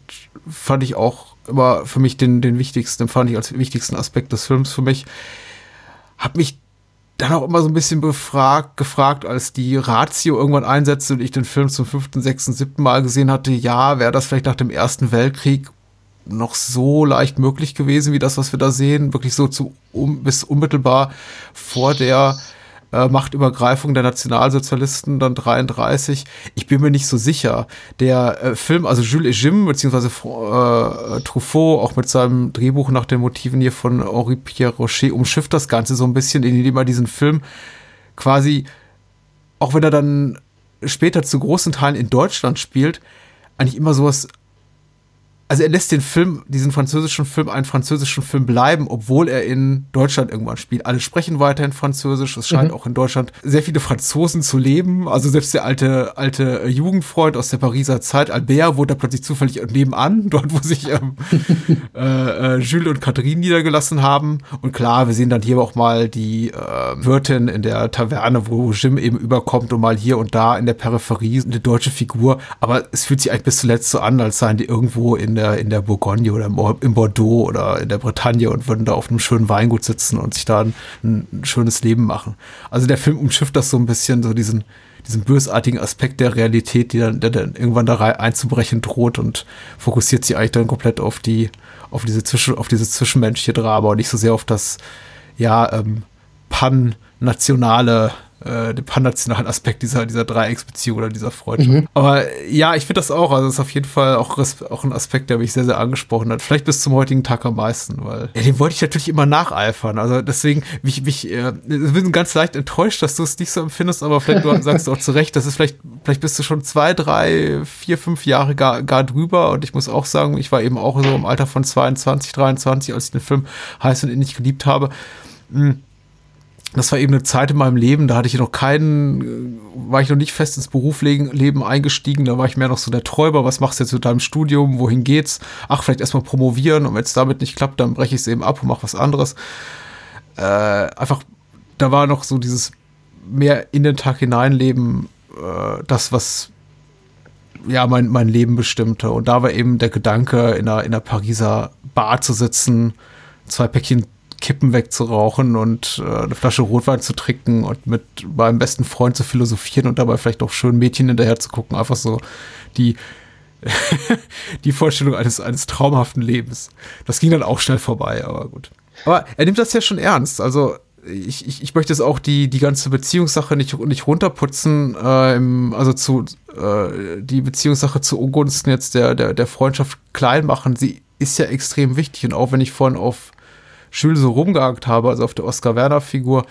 [SPEAKER 4] fand ich auch immer für mich den, den wichtigsten, fand ich als wichtigsten Aspekt des Films für mich. Hab mich dann auch immer so ein bisschen befragt, gefragt, als die Ratio irgendwann einsetzte und ich den Film zum fünften, sechsten, siebten Mal gesehen hatte, ja, wäre das vielleicht nach dem Ersten Weltkrieg noch so leicht möglich gewesen, wie das, was wir da sehen, wirklich so zu um, bis unmittelbar vor der äh, Machtübergreifung der Nationalsozialisten dann 33. Ich bin mir nicht so sicher. Der äh, Film, also Jules et Jim, beziehungsweise äh, Truffaut, auch mit seinem Drehbuch nach den Motiven hier von Henri Pierre Rocher, umschifft das Ganze so ein bisschen, indem er diesen Film quasi, auch wenn er dann später zu großen Teilen in Deutschland spielt, eigentlich immer sowas also er lässt den Film, diesen französischen Film, einen französischen Film bleiben, obwohl er in Deutschland irgendwann spielt. Alle sprechen weiterhin Französisch. Es scheint mhm. auch in Deutschland sehr viele Franzosen zu leben. Also selbst der alte, alte Jugendfreund aus der Pariser Zeit, Albert, wohnt da plötzlich zufällig nebenan, dort, wo sich ähm, äh, äh, Jules und Catherine niedergelassen haben. Und klar, wir sehen dann hier auch mal die äh, Wirtin in der Taverne, wo Jim eben überkommt und mal hier und da in der Peripherie eine deutsche Figur. Aber es fühlt sich eigentlich bis zuletzt so an, als seien die irgendwo in der der, in der Bourgogne oder im Bordeaux oder in der Bretagne und würden da auf einem schönen Weingut sitzen und sich da ein, ein schönes Leben machen. Also der Film umschifft das so ein bisschen, so diesen, diesen bösartigen Aspekt der Realität, die dann, der dann irgendwann da einzubrechen droht und fokussiert sich eigentlich dann komplett auf die, auf diese Zwischen, auf dieses zwischenmenschliche Drama und nicht so sehr auf das, ja, ähm, pan-nationale äh, den pannationalen Aspekt dieser, dieser Dreiecksbeziehung oder dieser Freundschaft. Mhm. Aber ja, ich finde das auch. Also, das ist auf jeden Fall auch, auch ein Aspekt, der mich sehr, sehr angesprochen hat. Vielleicht bis zum heutigen Tag am meisten, weil ja, dem wollte ich natürlich immer nacheifern. Also, deswegen, ich, ich äh, bin ganz leicht enttäuscht, dass du es nicht so empfindest, aber vielleicht du sagst du auch zu Recht, das ist vielleicht, vielleicht bist du schon zwei, drei, vier, fünf Jahre gar, gar drüber. Und ich muss auch sagen, ich war eben auch so im Alter von 22, 23, als ich den Film heiß und innig geliebt habe. Mhm das war eben eine Zeit in meinem Leben, da hatte ich noch keinen, war ich noch nicht fest ins Berufsleben eingestiegen, da war ich mehr noch so der Träuber, was machst du jetzt mit deinem Studium, wohin geht's? Ach, vielleicht erstmal promovieren und wenn es damit nicht klappt, dann breche ich es eben ab und mache was anderes. Äh, einfach, da war noch so dieses mehr in den Tag hineinleben, äh, das, was ja mein, mein Leben bestimmte. Und da war eben der Gedanke, in einer, in einer Pariser Bar zu sitzen, zwei Päckchen Kippen wegzurauchen und äh, eine Flasche Rotwein zu trinken und mit meinem besten Freund zu philosophieren und dabei vielleicht auch schön Mädchen hinterher zu gucken. Einfach so die, die Vorstellung eines, eines traumhaften Lebens. Das ging dann auch schnell vorbei, aber gut. Aber er nimmt das ja schon ernst. Also ich, ich, ich möchte jetzt auch die, die ganze Beziehungssache nicht, nicht runterputzen, äh, also zu äh, die Beziehungssache zu Ungunsten jetzt der, der, der Freundschaft klein machen. Sie ist ja extrem wichtig. Und auch wenn ich vorhin auf Jules so rumgehakt habe, also auf der Oscar-Werner-Figur,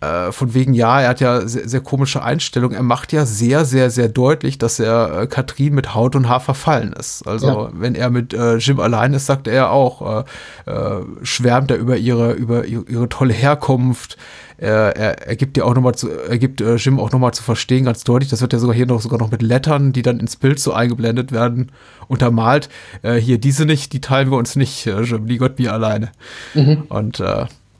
[SPEAKER 4] äh, von wegen, ja, er hat ja sehr, sehr, komische Einstellungen. Er macht ja sehr, sehr, sehr deutlich, dass er äh, Katrin mit Haut und Haar verfallen ist. Also, ja. wenn er mit äh, Jim allein ist, sagt er auch, äh, äh, schwärmt er über ihre, über ihre, ihre tolle Herkunft. Er, er, er gibt dir auch nochmal zu, er gibt äh, Jim auch nochmal zu verstehen, ganz deutlich. Das wird ja sogar hier noch sogar noch mit Lettern, die dann ins Bild so eingeblendet werden, untermalt. hier diese nicht, die teilen wir uns nicht, Jim, die Gott wir alleine. Mhm. Und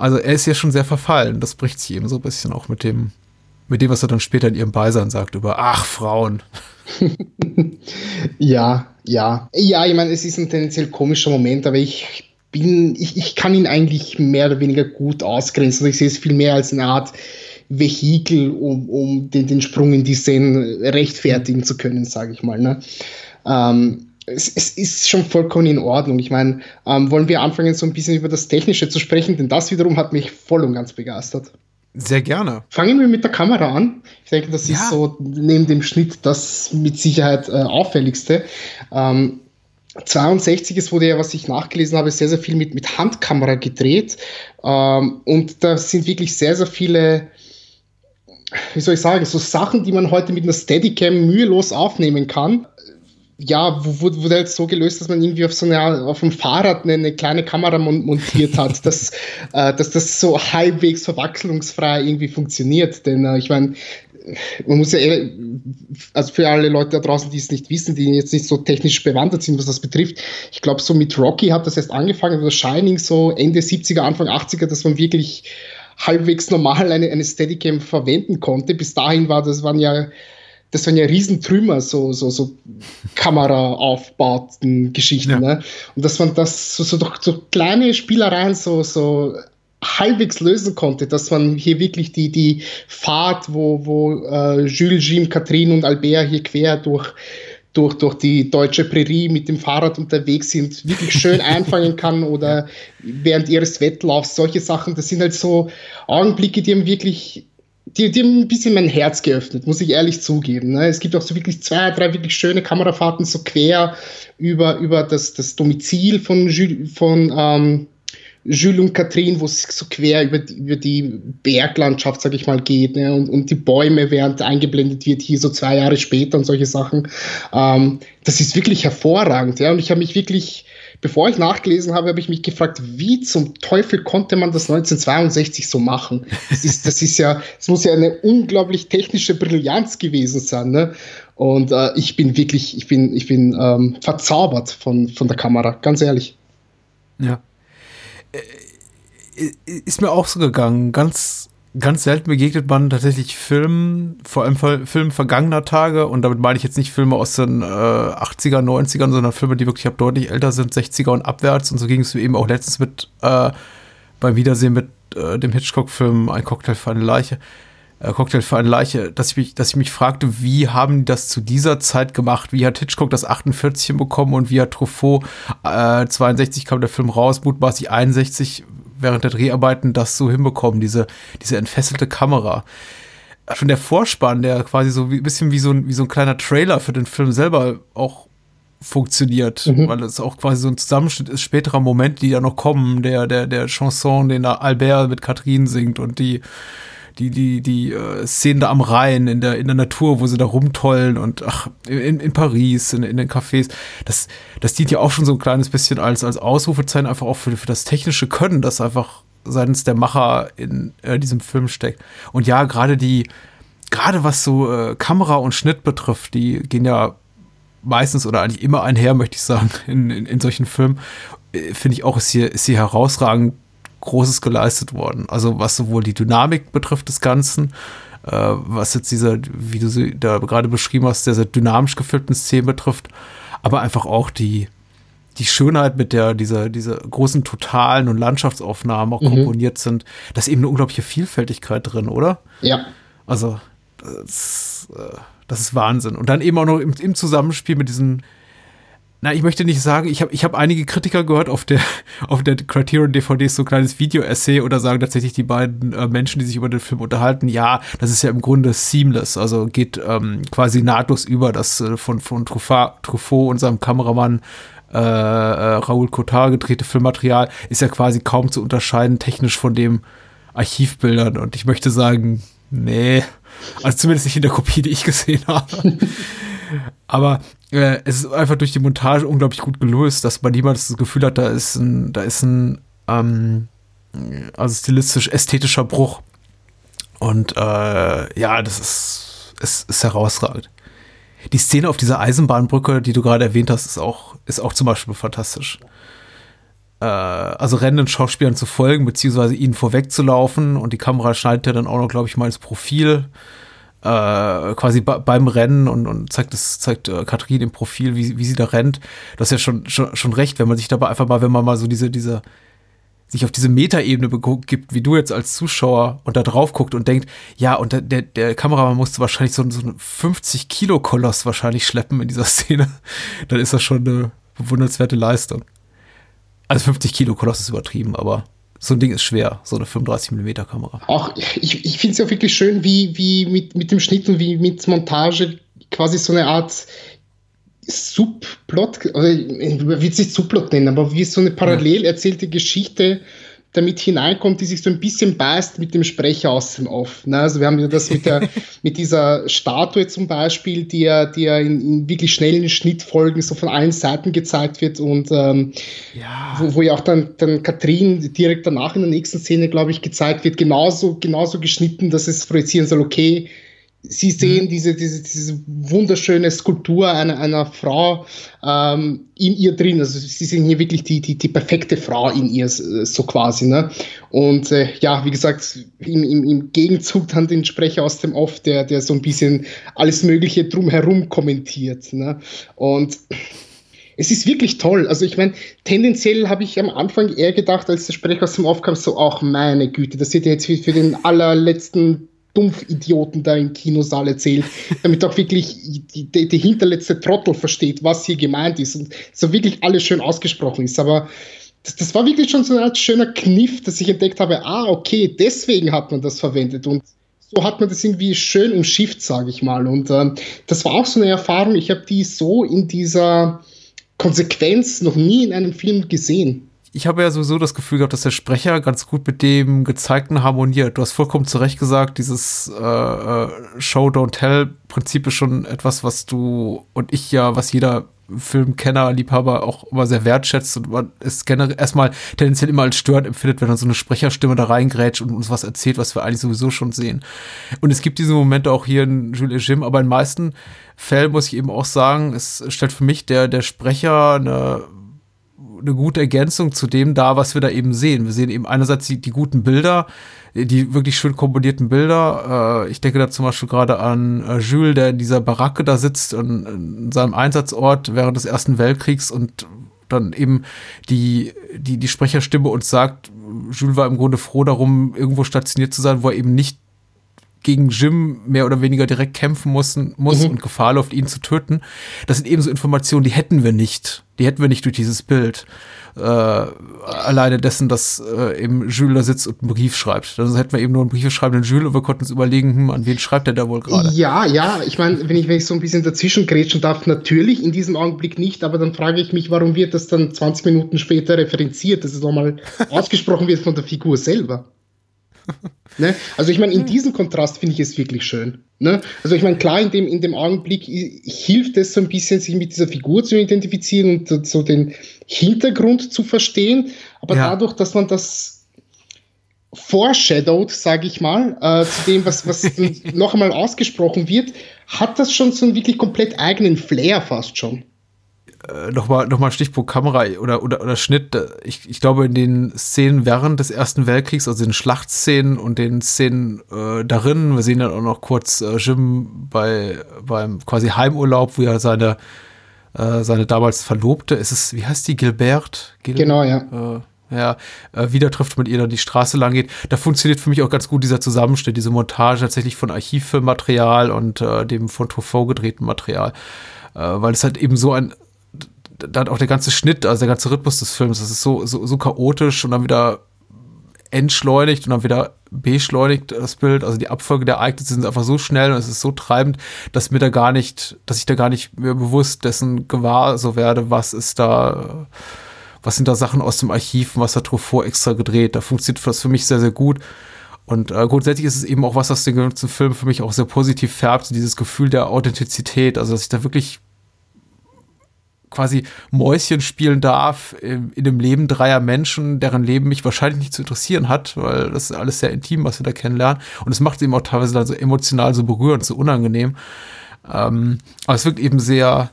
[SPEAKER 4] also er ist ja schon sehr verfallen. Das bricht sich eben so ein bisschen auch mit dem, mit dem, was er dann später in ihrem Beisein sagt über ach Frauen.
[SPEAKER 5] ja, ja. Ja, ich meine, es ist ein tendenziell komischer Moment, aber ich bin, ich, ich kann ihn eigentlich mehr oder weniger gut ausgrenzen. Also ich sehe es viel mehr als eine Art Vehikel, um, um den, den Sprung in die Szenen rechtfertigen zu können, sage ich mal. Ne? Ähm, es, es, ist schon vollkommen in Ordnung. Ich meine, ähm, wollen wir anfangen, so ein bisschen über das Technische zu sprechen, denn das wiederum hat mich voll und ganz begeistert.
[SPEAKER 4] Sehr gerne.
[SPEAKER 5] Fangen wir mit der Kamera an. Ich denke, das ja. ist so neben dem Schnitt das mit Sicherheit äh, auffälligste. Ähm, 62, es wurde ja, was ich nachgelesen habe, sehr, sehr viel mit, mit Handkamera gedreht. Ähm, und da sind wirklich sehr, sehr viele, wie soll ich sagen, so Sachen, die man heute mit einer Steadicam mühelos aufnehmen kann ja, wurde, wurde halt so gelöst, dass man irgendwie auf so einer, auf dem Fahrrad eine, eine kleine Kamera montiert hat, dass, äh, dass das so halbwegs verwechslungsfrei irgendwie funktioniert. Denn äh, ich meine, man muss ja, eher, also für alle Leute da draußen, die es nicht wissen, die jetzt nicht so technisch bewandert sind, was das betrifft, ich glaube, so mit Rocky hat das erst angefangen, das Shining so Ende 70er, Anfang 80er, dass man wirklich halbwegs normal eine, eine Steadicam verwenden konnte. Bis dahin war das, waren ja das waren ja Riesentrümmer, so, so, so Kameraaufbauten Geschichten. Ja. Ne? Und dass man das so, so durch so kleine Spielereien so, so halbwegs lösen konnte, dass man hier wirklich die, die Fahrt, wo, wo äh, Jules, Jim, Catherine und Albert hier quer durch, durch, durch die deutsche Prärie mit dem Fahrrad unterwegs sind, wirklich schön einfangen kann oder während ihres Wettlaufs, solche Sachen, das sind halt so Augenblicke, die haben wirklich die, die haben ein bisschen mein Herz geöffnet, muss ich ehrlich zugeben. Ne? Es gibt auch so wirklich zwei, drei wirklich schöne Kamerafahrten so quer über, über das, das Domizil von, Jules, von ähm, Jules und Catherine, wo es so quer über die, über die Berglandschaft, sag ich mal, geht ne? und, und die Bäume, während eingeblendet wird, hier so zwei Jahre später und solche Sachen. Ähm, das ist wirklich hervorragend. Ja? Und ich habe mich wirklich bevor ich nachgelesen habe, habe ich mich gefragt, wie zum Teufel konnte man das 1962 so machen? Das ist, das ist ja, es muss ja eine unglaublich technische Brillanz gewesen sein. Ne? Und äh, ich bin wirklich, ich bin, ich bin ähm, verzaubert von, von der Kamera, ganz ehrlich.
[SPEAKER 4] Ja. Äh, ist mir auch so gegangen, ganz ganz selten begegnet man tatsächlich Filmen, vor allem Filmen vergangener Tage, und damit meine ich jetzt nicht Filme aus den äh, 80er, 90ern, sondern Filme, die wirklich deutlich älter sind, 60er und abwärts. Und so ging es mir eben auch letztens mit äh, beim Wiedersehen mit äh, dem Hitchcock-Film Ein Cocktail für eine Leiche. Äh, Cocktail für eine Leiche, dass ich, mich, dass ich mich fragte, wie haben die das zu dieser Zeit gemacht? Wie hat Hitchcock das 48 bekommen und wie hat Truffaut, äh, 62 kam der Film raus, mutmaßlich 61 während der Dreharbeiten das so hinbekommen, diese, diese entfesselte Kamera. Schon der Vorspann, der quasi so ein bisschen wie so ein, wie so ein kleiner Trailer für den Film selber auch funktioniert, mhm. weil es auch quasi so ein Zusammenschnitt ist späterer Momente, die da noch kommen, der, der, der Chanson, den da Albert mit Catherine singt und die, die, die, die äh, Szenen da am Rhein, in der, in der Natur, wo sie da rumtollen und ach, in, in Paris, in, in den Cafés, das, das dient ja auch schon so ein kleines bisschen als, als Ausrufezeichen einfach auch für, für das technische Können, das einfach seitens der Macher in äh, diesem Film steckt. Und ja, gerade die, gerade was so äh, Kamera und Schnitt betrifft, die gehen ja meistens oder eigentlich immer einher, möchte ich sagen, in, in, in solchen Filmen. Äh, finde ich auch, ist hier, ist hier herausragend Großes geleistet worden. Also was sowohl die Dynamik betrifft des Ganzen, äh, was jetzt dieser, wie du sie da gerade beschrieben hast, sehr, sehr dynamisch gefilmten Szenen betrifft, aber einfach auch die, die Schönheit, mit der diese, diese großen Totalen und Landschaftsaufnahmen auch mhm. komponiert sind, da ist eben eine unglaubliche Vielfältigkeit drin, oder?
[SPEAKER 5] Ja.
[SPEAKER 4] Also, das, äh, das ist Wahnsinn. Und dann eben auch noch im, im Zusammenspiel mit diesen na, ich möchte nicht sagen, ich habe ich hab einige Kritiker gehört auf der, auf der Criterion DVD so ein kleines Video-Essay oder sagen tatsächlich die beiden äh, Menschen, die sich über den Film unterhalten, ja, das ist ja im Grunde seamless, also geht ähm, quasi nahtlos über, das äh, von, von Truffaut, Truffaut und seinem Kameramann äh, äh, Raoul Cotard gedrehte Filmmaterial ist ja quasi kaum zu unterscheiden technisch von dem Archivbildern. Und ich möchte sagen, nee, also zumindest nicht in der Kopie, die ich gesehen habe. Aber äh, es ist einfach durch die Montage unglaublich gut gelöst, dass man niemals das Gefühl hat, da ist ein, da ist ein, ähm, also stilistisch ästhetischer Bruch. Und äh, ja, das ist, ist, ist herausragend. Die Szene auf dieser Eisenbahnbrücke, die du gerade erwähnt hast, ist auch, ist auch zum Beispiel fantastisch. Äh, also rennenden Schauspielern zu folgen, beziehungsweise ihnen vorwegzulaufen und die Kamera schneidet ja dann auch noch, glaube ich, mal ins Profil äh, quasi beim Rennen und, und zeigt das, zeigt äh, Katrin im Profil, wie, wie sie da rennt. Das ist ja schon, schon, schon recht, wenn man sich dabei einfach mal, wenn man mal so diese, diese, sich auf diese Metaebene gibt, wie du jetzt als Zuschauer und da drauf guckt und denkt, ja, und der, der, Kameramann musste wahrscheinlich so, so einen 50 Kilo Koloss wahrscheinlich schleppen in dieser Szene, dann ist das schon eine bewundernswerte Leistung. Also 50 Kilo Koloss ist übertrieben, aber so ein Ding ist schwer, so eine 35mm Kamera.
[SPEAKER 5] Auch ich, ich finde es ja wirklich schön, wie, wie mit, mit dem Schnitt und wie mit Montage quasi so eine Art Subplot, oder ich will es nicht Subplot nennen, aber wie so eine parallel erzählte Geschichte damit hineinkommt, die sich so ein bisschen beißt mit dem Sprecher aus dem Off. Ne? Also wir haben ja das mit, der, mit dieser Statue zum Beispiel, die ja, die ja in, in wirklich schnellen Schnittfolgen so von allen Seiten gezeigt wird und ähm, ja. wo, wo ja auch dann, dann Katrin direkt danach in der nächsten Szene, glaube ich, gezeigt wird, genauso, genauso geschnitten, dass es projizieren soll, okay, Sie sehen mhm. diese, diese, diese wunderschöne Skulptur einer, einer Frau ähm, in ihr drin. Also sie sehen hier wirklich die, die, die perfekte Frau in ihr, so quasi. Ne? Und äh, ja, wie gesagt, im, im, im Gegenzug dann den Sprecher aus dem Off, der, der so ein bisschen alles Mögliche drumherum kommentiert. Ne? Und es ist wirklich toll. Also ich meine, tendenziell habe ich am Anfang eher gedacht, als der Sprecher aus dem Off kam, so, auch meine Güte, das wird jetzt für den allerletzten Dumpfidioten da im Kinosaal erzählt, damit auch wirklich die, die, hinterletzte Trottel versteht, was hier gemeint ist und so wirklich alles schön ausgesprochen ist. Aber das, das war wirklich schon so ein schöner Kniff, dass ich entdeckt habe, ah, okay, deswegen hat man das verwendet und so hat man das irgendwie schön umschifft, sage ich mal. Und ähm, das war auch so eine Erfahrung, ich habe die so in dieser Konsequenz noch nie in einem Film gesehen
[SPEAKER 4] ich habe ja sowieso das Gefühl gehabt, dass der Sprecher ganz gut mit dem Gezeigten harmoniert. Du hast vollkommen zu Recht gesagt, dieses äh, äh, Show Don't Tell Prinzip ist schon etwas, was du und ich ja, was jeder Filmkenner, Liebhaber auch immer sehr wertschätzt und man es generell erstmal tendenziell immer als störend empfindet, wenn dann so eine Sprecherstimme da reingrätscht und uns was erzählt, was wir eigentlich sowieso schon sehen. Und es gibt diese Momente auch hier in Jules Jim, aber in meisten Fällen muss ich eben auch sagen, es stellt für mich der, der Sprecher eine eine gute Ergänzung zu dem da, was wir da eben sehen. Wir sehen eben einerseits die, die guten Bilder, die wirklich schön komponierten Bilder. Äh, ich denke da zum Beispiel gerade an äh, Jules, der in dieser Baracke da sitzt und in seinem Einsatzort während des Ersten Weltkriegs und dann eben die, die, die Sprecherstimme uns sagt, Jules war im Grunde froh darum, irgendwo stationiert zu sein, wo er eben nicht gegen Jim mehr oder weniger direkt kämpfen müssen, muss mhm. und Gefahr läuft, ihn zu töten. Das sind eben so Informationen, die hätten wir nicht. Die hätten wir nicht durch dieses Bild. Äh, alleine dessen, dass äh, eben Jules da sitzt und einen Brief schreibt. Dann hätten wir eben nur einen Brief schreiben Jules und wir konnten uns überlegen, hm, an wen schreibt er da wohl gerade.
[SPEAKER 5] Ja, ja, ich meine, wenn ich, wenn ich so ein bisschen dazwischen grätschen darf, natürlich in diesem Augenblick nicht, aber dann frage ich mich, warum wird das dann 20 Minuten später referenziert, dass es nochmal ausgesprochen wird von der Figur selber. Ne? Also ich meine, in diesem Kontrast finde ich es wirklich schön. Ne? Also ich meine, klar, in dem, in dem Augenblick hilft es so ein bisschen, sich mit dieser Figur zu identifizieren und so den Hintergrund zu verstehen. Aber ja. dadurch, dass man das foreshadowed, sage ich mal, äh, zu dem, was, was noch einmal ausgesprochen wird, hat das schon so einen wirklich komplett eigenen Flair fast schon
[SPEAKER 4] äh, nochmal noch mal Stichpunkt Kamera oder, oder, oder Schnitt. Ich, ich glaube, in den Szenen während des Ersten Weltkriegs, also den Schlachtszenen und den Szenen äh, darin, wir sehen dann auch noch kurz äh, Jim bei, beim quasi Heimurlaub, wo er seine äh, seine damals Verlobte, ist es, wie heißt die, Gilbert? Gil
[SPEAKER 5] Genau, ja.
[SPEAKER 4] Äh, ja, äh, wieder trifft mit ihr dann die Straße lang geht. Da funktioniert für mich auch ganz gut dieser Zusammenschnitt, diese Montage tatsächlich von Archivfilmmaterial und äh, dem von Truffaut gedrehten Material. Äh, weil es halt eben so ein, da hat auch der ganze Schnitt, also der ganze Rhythmus des Films, das ist so, so, so chaotisch und dann wieder entschleunigt und dann wieder beschleunigt das Bild. Also die Abfolge der Ereignisse sind einfach so schnell und es ist so treibend, dass mir da gar nicht, dass ich da gar nicht mehr bewusst dessen gewahr so werde, was ist da, was sind da Sachen aus dem Archiv was hat Truffaut extra gedreht. Da funktioniert das für mich sehr, sehr gut. Und äh, grundsätzlich ist es eben auch was, was den ganzen Film für mich auch sehr positiv färbt, dieses Gefühl der Authentizität, also dass ich da wirklich quasi Mäuschen spielen darf in, in, dem Leben dreier Menschen, deren Leben mich wahrscheinlich nicht zu interessieren hat, weil das ist alles sehr intim, was wir da kennenlernen. Und es macht es eben auch teilweise dann so emotional so berührend, so unangenehm. Ähm, aber es wirkt eben sehr,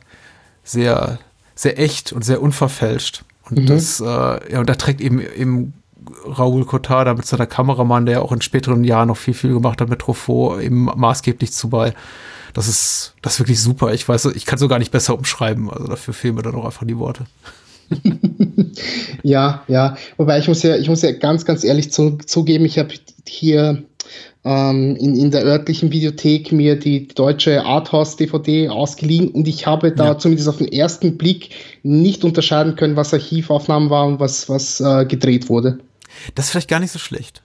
[SPEAKER 4] sehr, sehr echt und sehr unverfälscht. Und mhm. das, äh, ja, und da trägt eben, eben Raoul Cotard mit seiner Kameramann, der auch in späteren Jahren noch viel, viel gemacht hat mit Truffaut, eben maßgeblich zu bei. Das ist, das ist wirklich super. Ich weiß, ich kann es so gar nicht besser umschreiben. Also dafür fehlen mir dann auch einfach die Worte.
[SPEAKER 5] ja, ja. Wobei ich muss ja, ich muss ja ganz, ganz ehrlich zu, zugeben, ich habe hier ähm, in, in der örtlichen Videothek mir die deutsche Arthouse-DVD ausgeliehen und ich habe da ja. zumindest auf den ersten Blick nicht unterscheiden können, was Archivaufnahmen war und was, was äh, gedreht wurde.
[SPEAKER 4] Das ist vielleicht gar nicht so schlecht.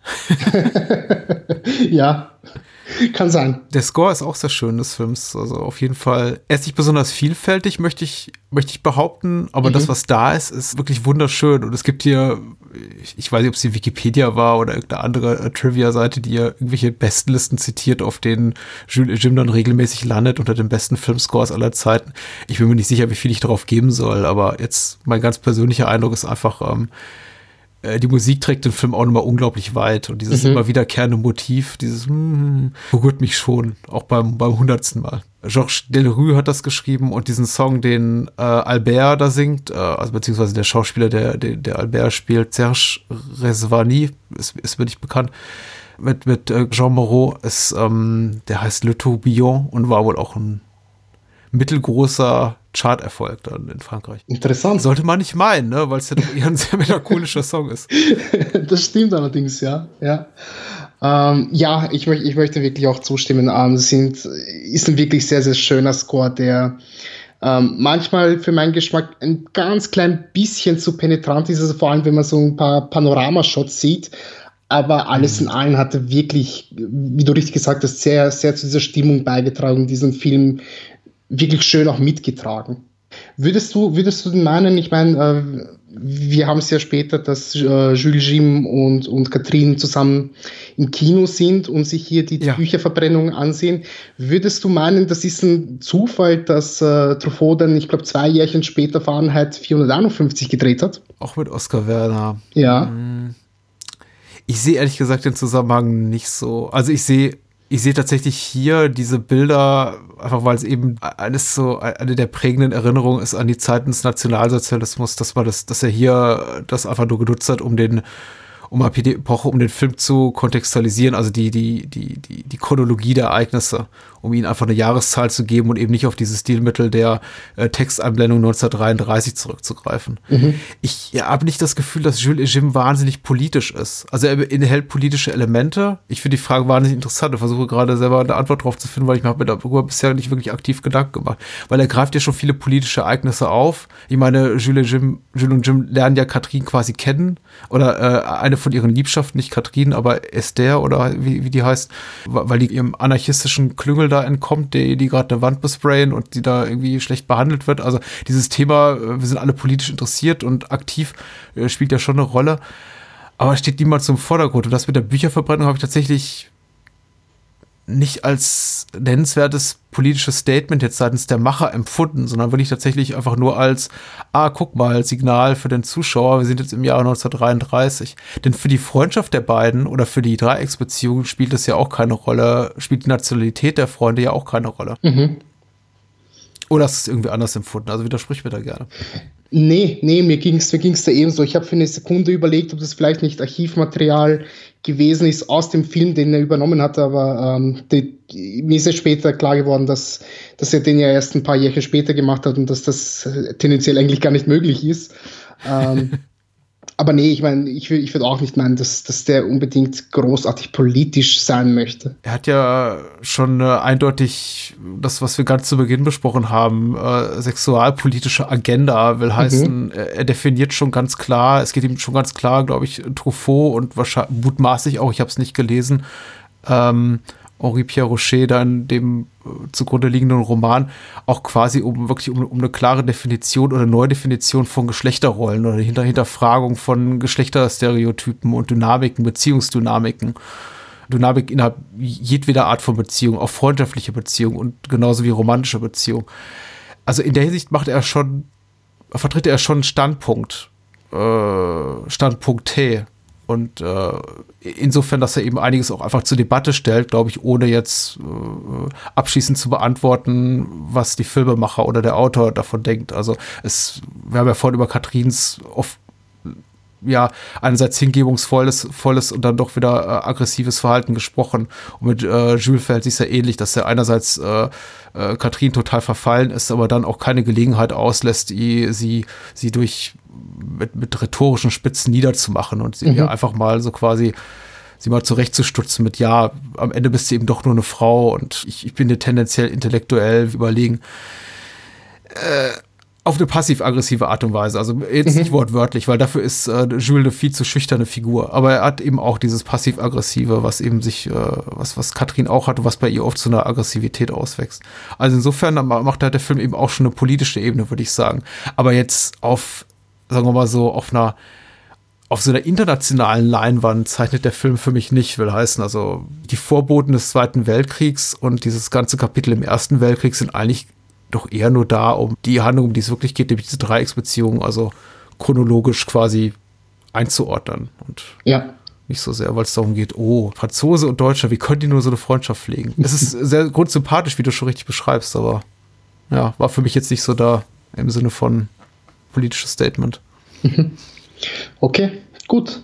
[SPEAKER 5] ja. Kann sein.
[SPEAKER 4] Der Score ist auch sehr schön des Films. Also auf jeden Fall. Er ist nicht besonders vielfältig, möchte ich, möchte ich behaupten. Aber mhm. das, was da ist, ist wirklich wunderschön. Und es gibt hier, ich weiß nicht, ob es die Wikipedia war oder irgendeine andere äh, Trivia-Seite, die ja irgendwelche Bestenlisten zitiert, auf denen Jim dann regelmäßig landet unter den besten Filmscores aller Zeiten. Ich bin mir nicht sicher, wie viel ich darauf geben soll. Aber jetzt mein ganz persönlicher Eindruck ist einfach, ähm, äh, die Musik trägt den Film auch nochmal unglaublich weit und dieses mhm. immer wiederkehrende Motiv, dieses mm, berührt mich schon, auch beim, beim hundertsten Mal. Georges Delerue hat das geschrieben und diesen Song, den äh, Albert da singt, äh, also beziehungsweise der Schauspieler, der, der, der Albert spielt, Serge Resvani, ist, ist mir nicht bekannt, mit, mit äh, Jean Moreau, ist, ähm, der heißt Le Tourbillon und war wohl auch ein mittelgroßer Charterfolg dann in Frankreich.
[SPEAKER 5] Interessant.
[SPEAKER 4] Sollte man nicht meinen, ne? weil es ja doch eher ein sehr melancholischer Song ist.
[SPEAKER 5] das stimmt allerdings, ja. Ja, ähm, ja ich, möcht, ich möchte wirklich auch zustimmen. Ähm, sind, ist ein wirklich sehr, sehr schöner Score, der ähm, manchmal für meinen Geschmack ein ganz klein bisschen zu penetrant ist, also vor allem wenn man so ein paar Panoramashots sieht. Aber alles in allem hat er wirklich, wie du richtig gesagt hast, sehr, sehr zu dieser Stimmung beigetragen, diesen Film wirklich schön auch mitgetragen. Würdest du, würdest du meinen, ich meine, äh, wir haben es ja später, dass äh, Jules Jim und, und Katrin zusammen im Kino sind und sich hier die ja. Bücherverbrennung ansehen. Würdest du meinen, das ist ein Zufall, dass äh, Truffaut dann, ich glaube, zwei Jährchen später Fahrenheit 451 gedreht hat?
[SPEAKER 4] Auch mit Oskar Werner.
[SPEAKER 5] Ja. Hm.
[SPEAKER 4] Ich sehe ehrlich gesagt den Zusammenhang nicht so. Also ich sehe ich sehe tatsächlich hier diese Bilder, einfach weil es eben alles so eine der prägenden Erinnerungen ist an die Zeiten des Nationalsozialismus, dass man das, dass er hier das einfach nur genutzt hat, um den um die Epoche, um den Film zu kontextualisieren, also die, die, die, die, die Chronologie der Ereignisse, um ihnen einfach eine Jahreszahl zu geben und eben nicht auf dieses Stilmittel der äh, Texteinblendung 1933 zurückzugreifen. Mhm. Ich ja, habe nicht das Gefühl, dass Jules Ejim wahnsinnig politisch ist. Also er enthält politische Elemente. Ich finde die Frage wahnsinnig interessant und versuche gerade selber eine Antwort darauf zu finden, weil ich mir darüber bisher nicht wirklich aktiv Gedanken gemacht. Weil er greift ja schon viele politische Ereignisse auf. Ich meine, Jules, Jim, Jules und Jim lernen ja Katrin quasi kennen oder äh, eine von ihren Liebschaften, nicht Katrin, aber Esther oder wie, wie die heißt, weil die ihrem anarchistischen Klüngel da entkommt, die, die gerade eine Wand besprayen und die da irgendwie schlecht behandelt wird. Also dieses Thema, äh, wir sind alle politisch interessiert und aktiv, äh, spielt ja schon eine Rolle. Aber steht niemals zum Vordergrund. Und das mit der Bücherverbrennung habe ich tatsächlich nicht als nennenswertes politisches Statement jetzt seitens der Macher empfunden, sondern wirklich tatsächlich einfach nur als, ah, guck mal, Signal für den Zuschauer, wir sind jetzt im Jahr 1933. Denn für die Freundschaft der beiden oder für die Dreiecksbeziehung spielt es ja auch keine Rolle, spielt die Nationalität der Freunde ja auch keine Rolle. Mhm. Oder hast du es irgendwie anders empfunden? Also widersprich mir da gerne.
[SPEAKER 5] Nee, nee, mir ging es mir ging's da ebenso. Ich habe für eine Sekunde überlegt, ob das vielleicht nicht Archivmaterial gewesen ist aus dem Film, den er übernommen hat, aber ähm, die, mir ist ja später klar geworden, dass, dass er den ja erst ein paar Jahre später gemacht hat und dass das äh, tendenziell eigentlich gar nicht möglich ist. Ähm, aber nee, ich meine, ich, ich würde auch nicht meinen, dass, dass der unbedingt großartig politisch sein möchte.
[SPEAKER 4] Er hat ja schon äh, eindeutig das, was wir ganz zu Beginn besprochen haben, äh, sexualpolitische Agenda will mhm. heißen, mhm. er definiert schon ganz klar, es geht ihm schon ganz klar, glaube ich, Truffaut und wahrscheinlich mutmaßlich auch, ich habe es nicht gelesen, ähm, Henri Pierre Rocher da in dem äh, zugrunde liegenden Roman auch quasi um wirklich um, um eine klare Definition oder Neudefinition von Geschlechterrollen oder Hinter Hinterfragung von Geschlechterstereotypen und Dynamiken, Beziehungsdynamiken. Dynamik innerhalb jedweder Art von Beziehung, auch freundschaftliche Beziehung und genauso wie romantische Beziehung. Also in der Hinsicht macht er schon, vertritt er schon Standpunkt, äh, Standpunkt T und äh, insofern, dass er eben einiges auch einfach zur Debatte stellt, glaube ich, ohne jetzt äh, abschließend zu beantworten, was die Filmemacher oder der Autor davon denkt. Also es, wir haben ja vorhin über Katrins oft ja, einerseits hingebungsvolles volles und dann doch wieder äh, aggressives Verhalten gesprochen. Und mit äh, Jules verhält sich ja ähnlich, dass er einerseits äh, äh, Katrin total verfallen ist, aber dann auch keine Gelegenheit auslässt, die, sie, sie durch mit, mit rhetorischen Spitzen niederzumachen und sie mhm. einfach mal so quasi sie mal zurechtzustutzen mit, ja, am Ende bist du eben doch nur eine Frau und ich, ich bin dir tendenziell intellektuell überlegen. Äh, auf eine passiv-aggressive Art und Weise. Also jetzt mhm. nicht wortwörtlich, weil dafür ist äh, Jules eine viel zu schüchterne Figur. Aber er hat eben auch dieses passiv-aggressive, was eben sich, äh, was, was Katrin auch hat und was bei ihr oft zu einer Aggressivität auswächst. Also insofern macht halt der Film eben auch schon eine politische Ebene, würde ich sagen. Aber jetzt auf sagen wir mal so, auf einer auf so einer internationalen Leinwand zeichnet der Film für mich nicht, will heißen, also die Vorboten des Zweiten Weltkriegs und dieses ganze Kapitel im Ersten Weltkrieg sind eigentlich doch eher nur da, um die Handlung, um die es wirklich geht, nämlich diese Dreiecksbeziehung, also chronologisch quasi einzuordnen. Und
[SPEAKER 5] ja.
[SPEAKER 4] nicht so sehr, weil es darum geht, oh, Franzose und Deutscher, wie können die nur so eine Freundschaft pflegen? es ist sehr grundsympathisch, wie du schon richtig beschreibst, aber ja, war für mich jetzt nicht so da im Sinne von politisches Statement.
[SPEAKER 5] Okay, gut.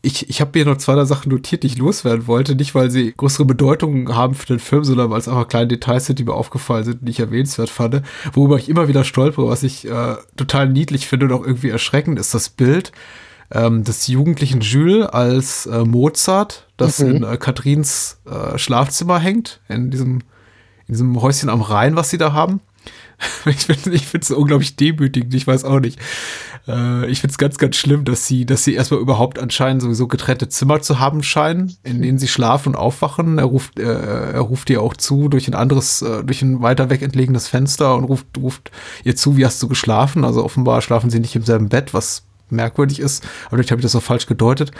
[SPEAKER 4] Ich, ich habe mir noch zwei Sachen notiert, die ich loswerden wollte. Nicht, weil sie größere Bedeutung haben für den Film, sondern weil es einfach kleine Details sind, die mir aufgefallen sind, die ich erwähnenswert fand. Worüber ich immer wieder stolpere, was ich äh, total niedlich finde und auch irgendwie erschreckend, ist das Bild ähm, des jugendlichen Jules als äh, Mozart, das mhm. in äh, Katrins äh, Schlafzimmer hängt, in diesem, in diesem Häuschen am Rhein, was sie da haben. ich finde es unglaublich demütigend, ich weiß auch nicht. Äh, ich finde es ganz, ganz schlimm, dass sie, dass sie erstmal überhaupt anscheinend sowieso getrennte Zimmer zu haben scheinen, in denen sie schlafen und aufwachen. Er ruft, äh, er ruft ihr auch zu durch ein anderes, äh, durch ein weiter weg entlegenes Fenster und ruft, ruft ihr zu, wie hast du geschlafen? Also offenbar schlafen sie nicht im selben Bett, was merkwürdig ist. Aber vielleicht habe ich das auch falsch gedeutet.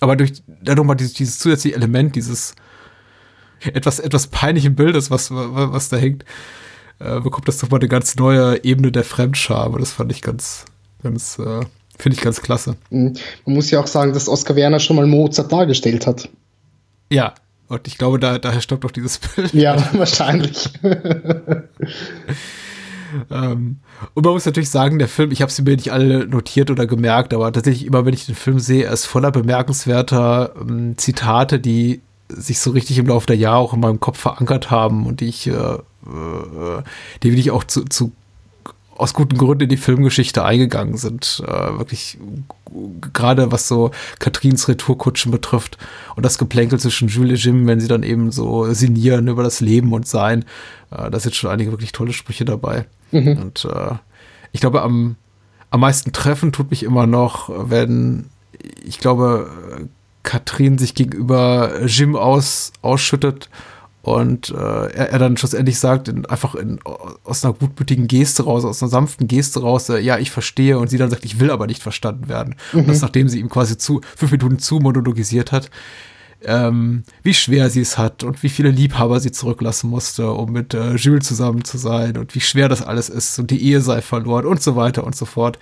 [SPEAKER 4] Aber durch dann nochmal dieses, dieses zusätzliche Element, dieses etwas, etwas peinlichen Bildes, was, was da hängt, äh, bekommt das doch mal eine ganz neue Ebene der Fremdscham. Das fand ich ganz, ganz, äh, finde ich ganz klasse.
[SPEAKER 5] Mhm. Man muss ja auch sagen, dass Oskar Werner schon mal Mozart dargestellt hat.
[SPEAKER 4] Ja, und ich glaube, da, daher stammt doch dieses Bild.
[SPEAKER 5] Ja, wahrscheinlich.
[SPEAKER 4] ähm, und man muss natürlich sagen, der Film, ich habe sie mir nicht alle notiert oder gemerkt, aber tatsächlich immer, wenn ich den Film sehe, er ist voller bemerkenswerter ähm, Zitate, die sich so richtig im Laufe der Jahre auch in meinem Kopf verankert haben und die ich, äh, äh, die wirklich auch zu, zu aus guten Gründen in die Filmgeschichte eingegangen sind. Äh, wirklich gerade was so Katrins Retourkutschen betrifft und das Geplänkel zwischen Jules und Jim, wenn sie dann eben so sinnieren über das Leben und Sein. Äh, da sind schon einige wirklich tolle Sprüche dabei. Mhm. Und äh, ich glaube, am, am meisten treffen tut mich immer noch, wenn ich glaube, Katrin sich gegenüber Jim aus, ausschüttet und äh, er, er, dann schlussendlich sagt, in, einfach in, aus einer gutmütigen Geste raus, aus einer sanften Geste raus, äh, ja, ich verstehe. Und sie dann sagt, ich will aber nicht verstanden werden. Mhm. Und das, nachdem sie ihm quasi zu, fünf Minuten zu monologisiert hat, ähm, wie schwer sie es hat und wie viele Liebhaber sie zurücklassen musste, um mit äh, Jules zusammen zu sein und wie schwer das alles ist und die Ehe sei verloren und so weiter und so fort.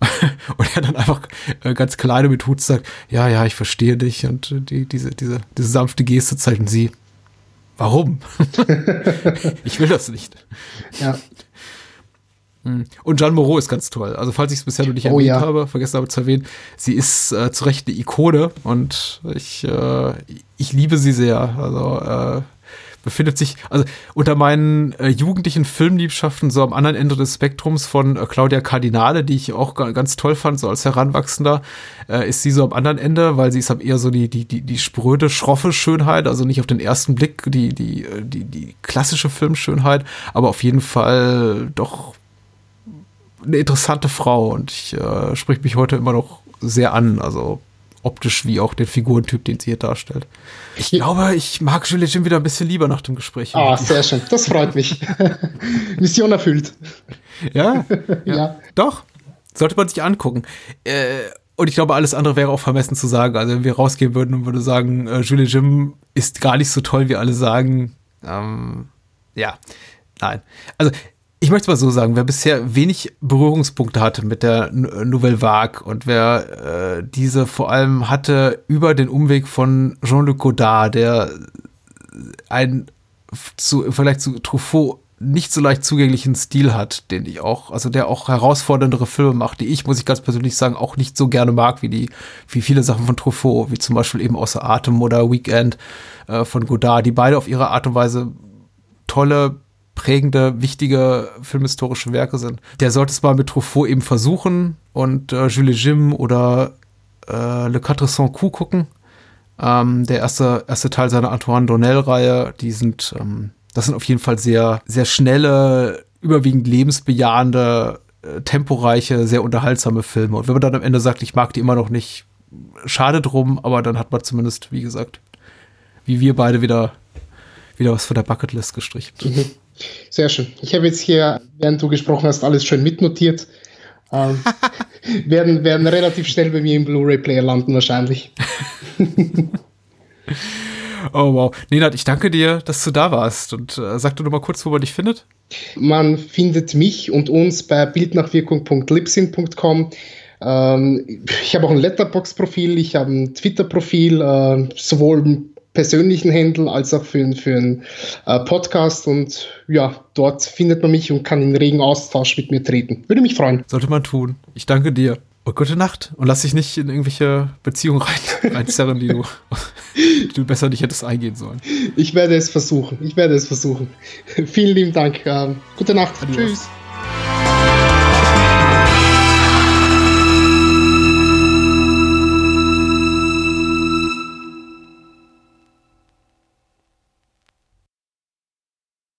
[SPEAKER 4] und er dann einfach äh, ganz kleine mit Hut sagt, ja, ja, ich verstehe dich und die, diese, diese, diese sanfte Geste zeichnen sie Warum? ich will das nicht.
[SPEAKER 5] Ja.
[SPEAKER 4] Hm. Und Jeanne Moreau ist ganz toll. Also, falls ich es bisher noch nicht
[SPEAKER 5] Oh,
[SPEAKER 4] erwähnt
[SPEAKER 5] ja.
[SPEAKER 4] habe, vergessen habe zu erwähnen, sie ist äh, zu Recht eine Ikone und ich, äh, ich liebe sie sehr. Also, äh, befindet sich, also unter meinen äh, jugendlichen Filmliebschaften so am anderen Ende des Spektrums von äh, Claudia Cardinale, die ich auch ga- ganz toll fand, so als Heranwachsender, äh, ist sie so am anderen Ende, weil sie ist eher so die, die, die, die spröde, schroffe Schönheit, also nicht auf den ersten Blick die, die, äh, die, die klassische Filmschönheit, aber auf jeden Fall doch eine interessante Frau und ich äh, spricht mich heute immer noch sehr an, also optisch wie auch den Figurentyp, den sie hier darstellt. Ich glaube, ich mag Julie Jim wieder ein bisschen lieber nach dem Gespräch.
[SPEAKER 5] Ah, sehr schön. Das freut mich. Mission erfüllt.
[SPEAKER 4] Ja,
[SPEAKER 5] Ja.
[SPEAKER 4] doch. Sollte man sich angucken. Äh, und ich glaube, alles andere wäre auch vermessen zu sagen. Also, wenn wir rausgehen würden und würde sagen, äh, Julie Jim ist gar nicht so toll, wie alle sagen. Ähm, ja, nein. Also, ich möchte mal so sagen, wer bisher wenig Berührungspunkte hatte mit der Nouvelle Vague und wer äh, diese vor allem hatte über den Umweg von Jean-Luc Godard, der einen zu, im Vergleich zu Truffaut nicht so leicht zugänglichen Stil hat, den ich auch, also der auch herausforderndere Filme macht, die ich, muss ich ganz persönlich sagen, auch nicht so gerne mag, wie die, wie viele Sachen von Truffaut, wie zum Beispiel eben Außer Atem oder Weekend äh, von Godard, die beide auf ihre Art und Weise tolle, prägende, wichtige filmhistorische Werke sind. Der sollte es mal mit Truffaut eben versuchen und äh, Jules Jim oder äh, Le Quatre Cent Coups gucken. Ähm, der erste, erste Teil seiner Antoine Donnell-Reihe, die sind, ähm, das sind auf jeden Fall sehr, sehr schnelle, überwiegend lebensbejahende, äh, temporeiche, sehr unterhaltsame Filme. Und wenn man dann am Ende sagt, ich mag die immer noch nicht, schade drum, aber dann hat man zumindest, wie gesagt, wie wir beide wieder, wieder was von der Bucketlist gestrichen.
[SPEAKER 5] Sehr schön. Ich habe jetzt hier, während du gesprochen hast, alles schön mitnotiert. Ähm, werden, werden relativ schnell bei mir im Blu-ray-Player landen, wahrscheinlich.
[SPEAKER 4] Oh wow. Nenad, ich danke dir, dass du da warst. Und äh, sag doch noch mal kurz, wo man dich findet.
[SPEAKER 5] Man findet mich und uns bei bildnachwirkung.libsyn.com. Ähm, ich habe auch ein Letterbox-Profil, ich habe ein Twitter-Profil, äh, sowohl persönlichen Händel als auch für, für einen äh, Podcast. Und ja, dort findet man mich und kann in regen Austausch mit mir treten. Würde mich freuen.
[SPEAKER 4] Sollte man tun. Ich danke dir. Und gute Nacht. Und lass dich nicht in irgendwelche Beziehungen rein, reinzerren, die du, die du besser nicht hättest eingehen sollen.
[SPEAKER 5] Ich werde es versuchen. Ich werde es versuchen. Vielen lieben Dank. Ähm, gute Nacht.
[SPEAKER 4] Adios.
[SPEAKER 5] Tschüss.